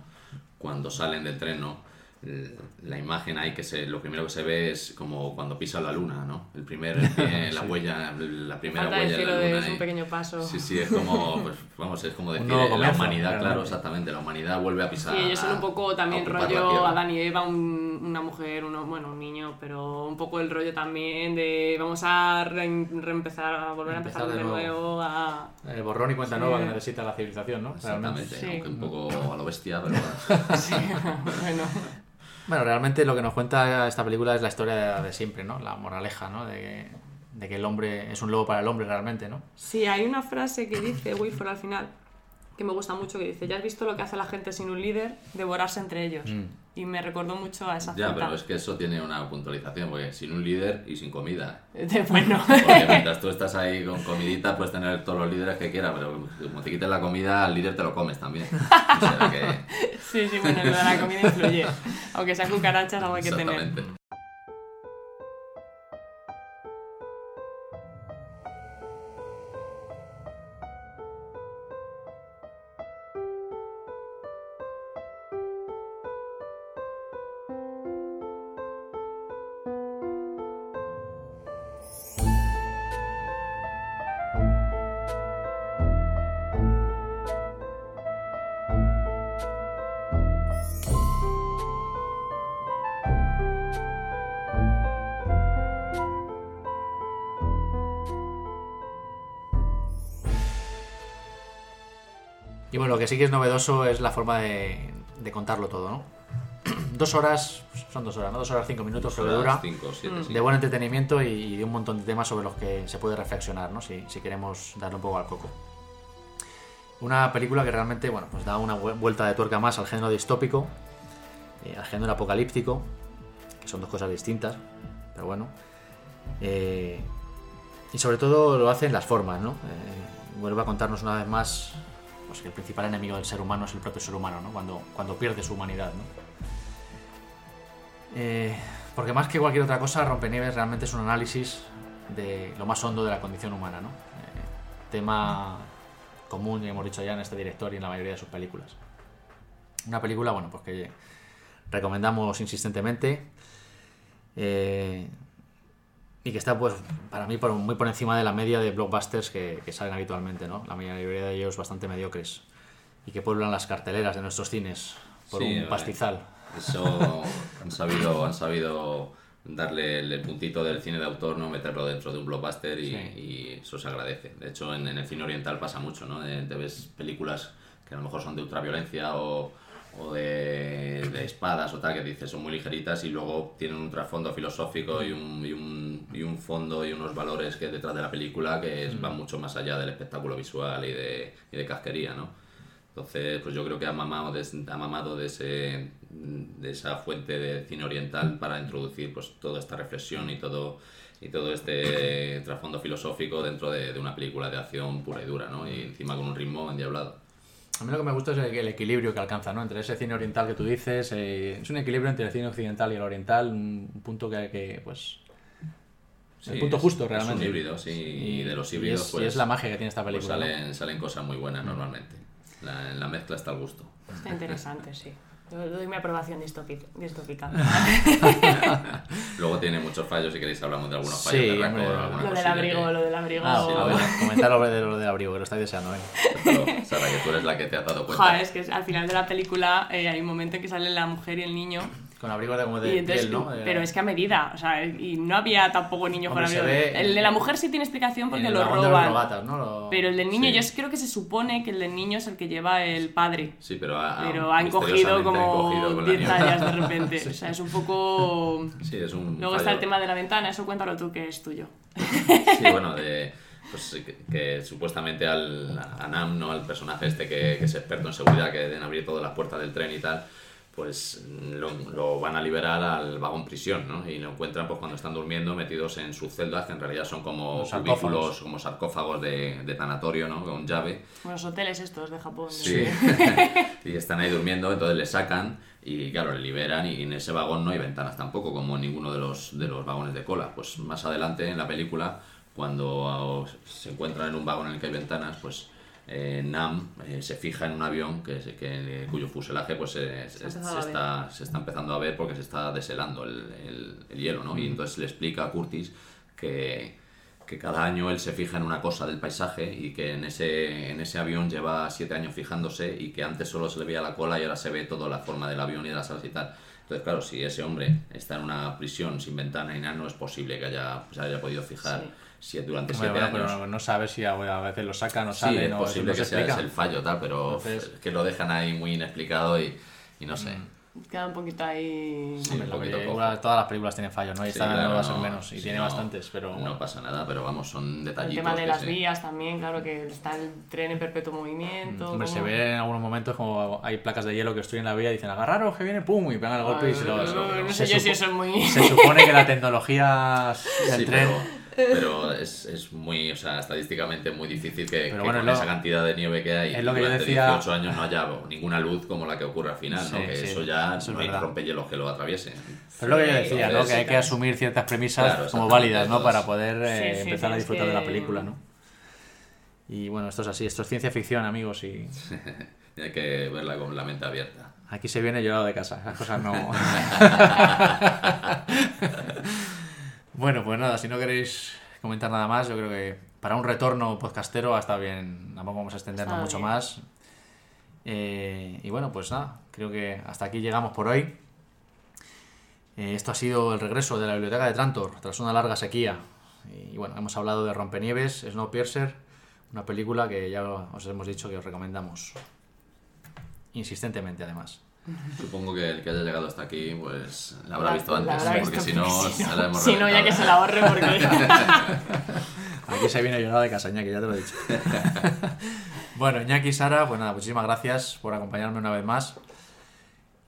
cuando salen del tren, ¿no? L- La imagen ahí que se, lo primero que se ve es como cuando pisa la luna, ¿no? El primer, pie, (laughs) la Sí. huella, la primera Falta huella decirlo la de luna. es un y- pequeño paso. Sí, sí, es como, pues, vamos, es como (laughs) decir, nuevo la comienzo, humanidad, claro, exactamente, la humanidad vuelve a pisar. Sí, ellos son un poco también rollo. Adán y Eva, un- una mujer, uno, bueno, un niño, pero un poco el rollo también de vamos a re- reempezar, a volver a empezar, Empezar de de nuevo, nuevo. a... El borrón y cuenta Sí. nueva que necesita la civilización, ¿no? Exactamente, aunque un poco (laughs) a lo bestia, pero (laughs) bueno. Bueno, realmente lo que nos cuenta esta película es la historia de, de siempre, ¿no? La moraleja, ¿no? De que, de que el hombre es un lobo para el hombre realmente, ¿no? Sí, hay una frase que dice Wilford al final, que me gusta mucho, que dice, ya has visto lo que hace la gente sin un líder, devorarse entre ellos. Mm. Y me recordó mucho a esa Ya, cita. pero es que eso tiene una puntualización, porque sin un líder y sin comida. (laughs) Bueno. (laughs) Porque mientras tú estás ahí con comidita, puedes tener todos los líderes que quieras, pero como te quiten la comida, al líder te lo comes también. O sea que... (laughs) Sí, sí, bueno, la comida influye. Aunque sean cucarachas, algo hay que tener. Que sí que es novedoso es la forma de, de contarlo todo, ¿no? (clears throat) dos horas, son dos horas, ¿no? Dos horas cinco minutos Dos creo que dura. cinco, siete, de buen entretenimiento y, y de un montón de temas sobre los que se puede reflexionar, ¿no? Si, si queremos darle un poco al coco. Una película que realmente, bueno, pues da una vu- vuelta de tuerca más al género distópico, eh, al género apocalíptico, que son dos cosas distintas, pero bueno. Eh, y sobre todo lo hace en las formas, ¿no? Eh, vuelve a contarnos una vez más pues, que el principal enemigo del ser humano es el propio ser humano, ¿no? Cuando, cuando pierde su humanidad, ¿no? Eh, porque más que cualquier otra cosa, Rompenieves realmente es un análisis de lo más hondo de la condición humana, ¿no? Eh, tema común, ya hemos dicho ya en este director y en la mayoría de sus películas. Una película, bueno, pues que recomendamos insistentemente eh, y que está, pues, para mí por- muy por encima de la media de blockbusters que, que salen habitualmente, ¿no? La mayoría de ellos bastante mediocres. y que pueblan las carteleras de nuestros cines por Sí, un eh, pastizal. Eso han sabido, han sabido darle el, el puntito del cine de autor, no meterlo dentro de un blockbuster y, y eso se agradece. De hecho, en, en el cine oriental pasa mucho, ¿no? Te ves películas que a lo mejor son de ultraviolencia o, o de, de espadas o tal, que dices son muy ligeritas y luego tienen un trasfondo filosófico y un, y un, y un fondo y unos valores que detrás de la película que es- van mucho más allá del espectáculo visual y de, y de casquería, ¿no? Entonces, pues yo creo que ha mamado de, ha mamado de, ese, de esa fuente de cine oriental para introducir pues toda esta reflexión y todo y todo este trasfondo filosófico dentro de, de una película de acción pura y dura, ¿no? Y encima con un ritmo endiablado. A mí lo que me gusta es el, el equilibrio que alcanza, ¿no? Entre ese cine oriental que tú dices, eh, es un equilibrio entre el cine occidental y el oriental, un un punto que, que, pues... el Sí, punto es- justo es realmente. un híbrido, sí, y de los y híbridos, es, y pues, es la magia que tiene esta Pues película. salen cosas muy buenas normalmente. La- en la mezcla está el gusto. Está interesante, sí. Yo doy mi aprobación distópi- distópica. (laughs) Luego tiene muchos fallos, si queréis hablamos de algunos Sí, fallos de hombre. récord, alguna Lo del abrigo, que- lo del abrigo. Ah, sí, comentar lo de lo del abrigo, que lo estáis deseando, venga. Pero, Sara, que tú eres la que te has dado cuenta. Joder, es que al final de la película eh, hay un momento en que sale la mujer y el niño. Con abrigo de, como de entonces, piel, ¿no? De- Pero es que a medida, o sea, y no había tampoco niños Hombre, con se abrigo. ve el de la mujer sí tiene explicación porque el lo vagón de los roban. robatas, ¿no? Lo- Pero el del niño, Sí. yo creo que se supone que el del niño es el que lleva el padre. Sí, pero ha, Pero han cogido como han cogido con la 10 niña. tallas de (laughs) repente. O sea, es un poco. Sí, es un Luego está fallo. el tema de la ventana, eso cuéntalo tú que es tuyo. Sí, bueno, de, pues, que, que supuestamente al, a Nam, ¿no? al personaje este que, que es experto en seguridad, que deben abrir todas las puertas del tren y tal, pues lo, lo van a liberar al vagón prisión, ¿no? Y lo encuentran pues cuando están durmiendo metidos en sus celdas, que en realidad son como cubículos, como sarcófagos de, de tanatorio, ¿no? Con llave. Bueno, los hoteles estos de Japón. Sí. (laughs) y están ahí durmiendo, entonces le sacan y claro, le liberan y en ese vagón no hay ventanas tampoco, como en ninguno de los, de los vagones de cola. Pues más adelante en la película, cuando se encuentran en un vagón en el que hay ventanas, pues eh, Nam eh, se fija en un avión que, que- cuyo fuselaje pues eh, se, está, se está empezando a ver porque se está deshelando el, el- el hielo, ¿no? Y entonces le explica a Curtis que, que cada año él se fija en una cosa del paisaje y que en ese, en ese avión lleva siete años fijándose y que antes solo se le veía la cola y ahora se ve toda la forma del avión y de las alas y tal. Entonces, claro, si ese hombre está en una prisión sin ventana y nada, no es posible que haya, se haya podido fijar si durante Hombre, siete bueno, años. pero no, no sabes si a, a veces lo sacan o Sí, salen es o posible eso que no se sea el fallo, tal, pero Entonces- es que lo dejan ahí muy inexplicado y, y no sé. Queda un poquito ahí. Sí, Hombre, un poquito película- todas las películas tienen fallos, ¿no? Y Sí, esta claro, no va a ser no, menos, y sí, tiene no, bastantes, pero No bueno. pasa nada, pero vamos, son El detallitos. tema de las vías también, claro que está el tren en perpetuo movimiento. Hombre, se ve en algunos momentos como hay placas de hielo que estoy en la vía y dicen agarraros que viene pum y pegan el golpe y se lo no, no sé se yo si eso es muy- se supone que la tecnología (laughs) del Sí, tren pero, pero es, es muy, o sea, estadísticamente muy difícil que, Pero que bueno, con lo- esa cantidad de nieve que hay es lo que yo durante decía- 18 años no haya ninguna luz como la que ocurre al final, ¿no? Que sí, eso ya eso es no hay rompehielos que lo atraviese. Pero es lo que yo decía, ¿no? Que hay que asumir ciertas premisas Claro, como válidas, ¿no? Para poder eh, Sí, sí, empezar a disfrutar de la película, ¿no? Y bueno, esto es así, esto es ciencia ficción, amigos, (laughs) y hay que verla con la mente abierta. aquí se viene llorado de casa, las cosas no... (laughs) bueno, pues nada, si no queréis comentar nada más, yo creo que para un retorno podcastero está bien, tampoco vamos a extendernos mucho bien. más. Eh, y bueno, pues nada, creo que hasta aquí llegamos por hoy. Eh, esto ha sido el regreso de la biblioteca de Trantor tras una larga sequía. Y bueno, hemos hablado de Rompenieves, Snowpiercer, una película que ya os hemos dicho que os recomendamos. Insistentemente, además. Supongo que el que haya llegado hasta aquí, pues la habrá La- visto antes, habrá porque visto, si no, porque si se no- la hemos si no, ya que se la ahorre, porque- (laughs) Aquí se viene llorado de casa, Iñaki, ya te lo he dicho. (laughs) bueno, Iñaki y Sara, pues nada, muchísimas gracias por acompañarme una vez más.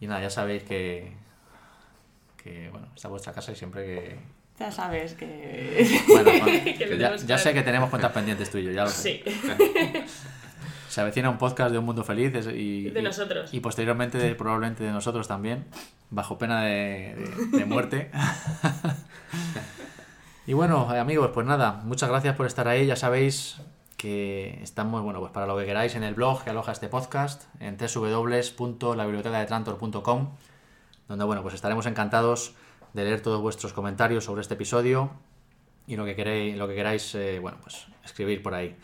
Y nada, ya sabéis que, que bueno, esta es vuestra casa y siempre que... Ya sabes que. Bueno, (laughs) bueno, que que ya, sé que tenemos cuentas pendientes tú y yo, ya lo sé. Sí. Se avecina un podcast de Un Mundo Feliz y, De nosotros. y posteriormente de- probablemente de nosotros también, bajo pena de, de- de muerte. (laughs) y bueno, amigos, pues nada, muchas gracias por estar ahí. Ya sabéis que estamos, bueno, pues para lo que queráis en el blog que aloja este podcast, en www.labibliotecadetrantor.com, donde, bueno, pues estaremos encantados de leer todos vuestros comentarios sobre este episodio y lo que queréis, lo que queráis, eh, bueno, pues escribir por ahí.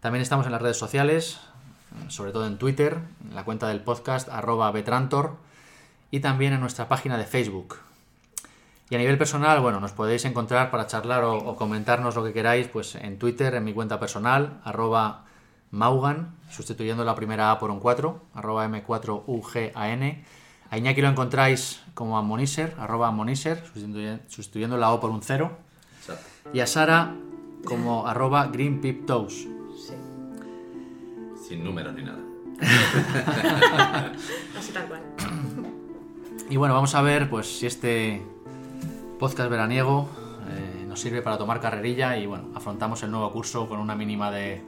También estamos en las redes sociales, sobre todo en Twitter, en la cuenta del podcast arroba betrantor y también en nuestra página de Facebook. Y a nivel personal, bueno, nos podéis encontrar para charlar o, o comentarnos lo que queráis, pues en Twitter, en mi cuenta personal, arroba Maugan, sustituyendo la primera A por un 4, arroba M4UGAN. A Iñaki lo encontráis como Ammoniser, arroba sustituye- sustituyendo la O por un 0. Y a Sara como arroba GreenPipToes. Sin números ni nada. (laughs) Así tal cual. Y bueno, vamos a ver pues si este podcast veraniego eh, nos sirve para tomar carrerilla y bueno, afrontamos el nuevo curso con una mínima de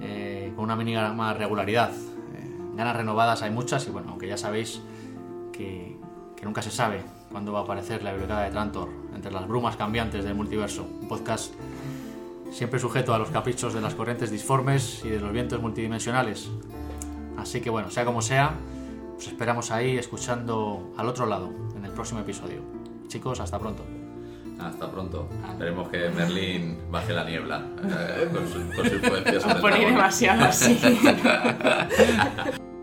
eh, con una mínima regularidad. Eh, ganas renovadas hay muchas y bueno, aunque ya sabéis que, que nunca se sabe cuándo va a aparecer la biblioteca de Trantor entre las brumas cambiantes del multiverso. Un podcast siempre sujeto a los caprichos de las corrientes disformes y de los vientos multidimensionales. Así que bueno, sea como sea, os esperamos ahí escuchando al otro lado en el próximo episodio. Chicos, hasta pronto. Hasta pronto. Esperemos que Merlín baje la niebla eh, con, su, con su influencia sobre dragón. demasiado así. (laughs)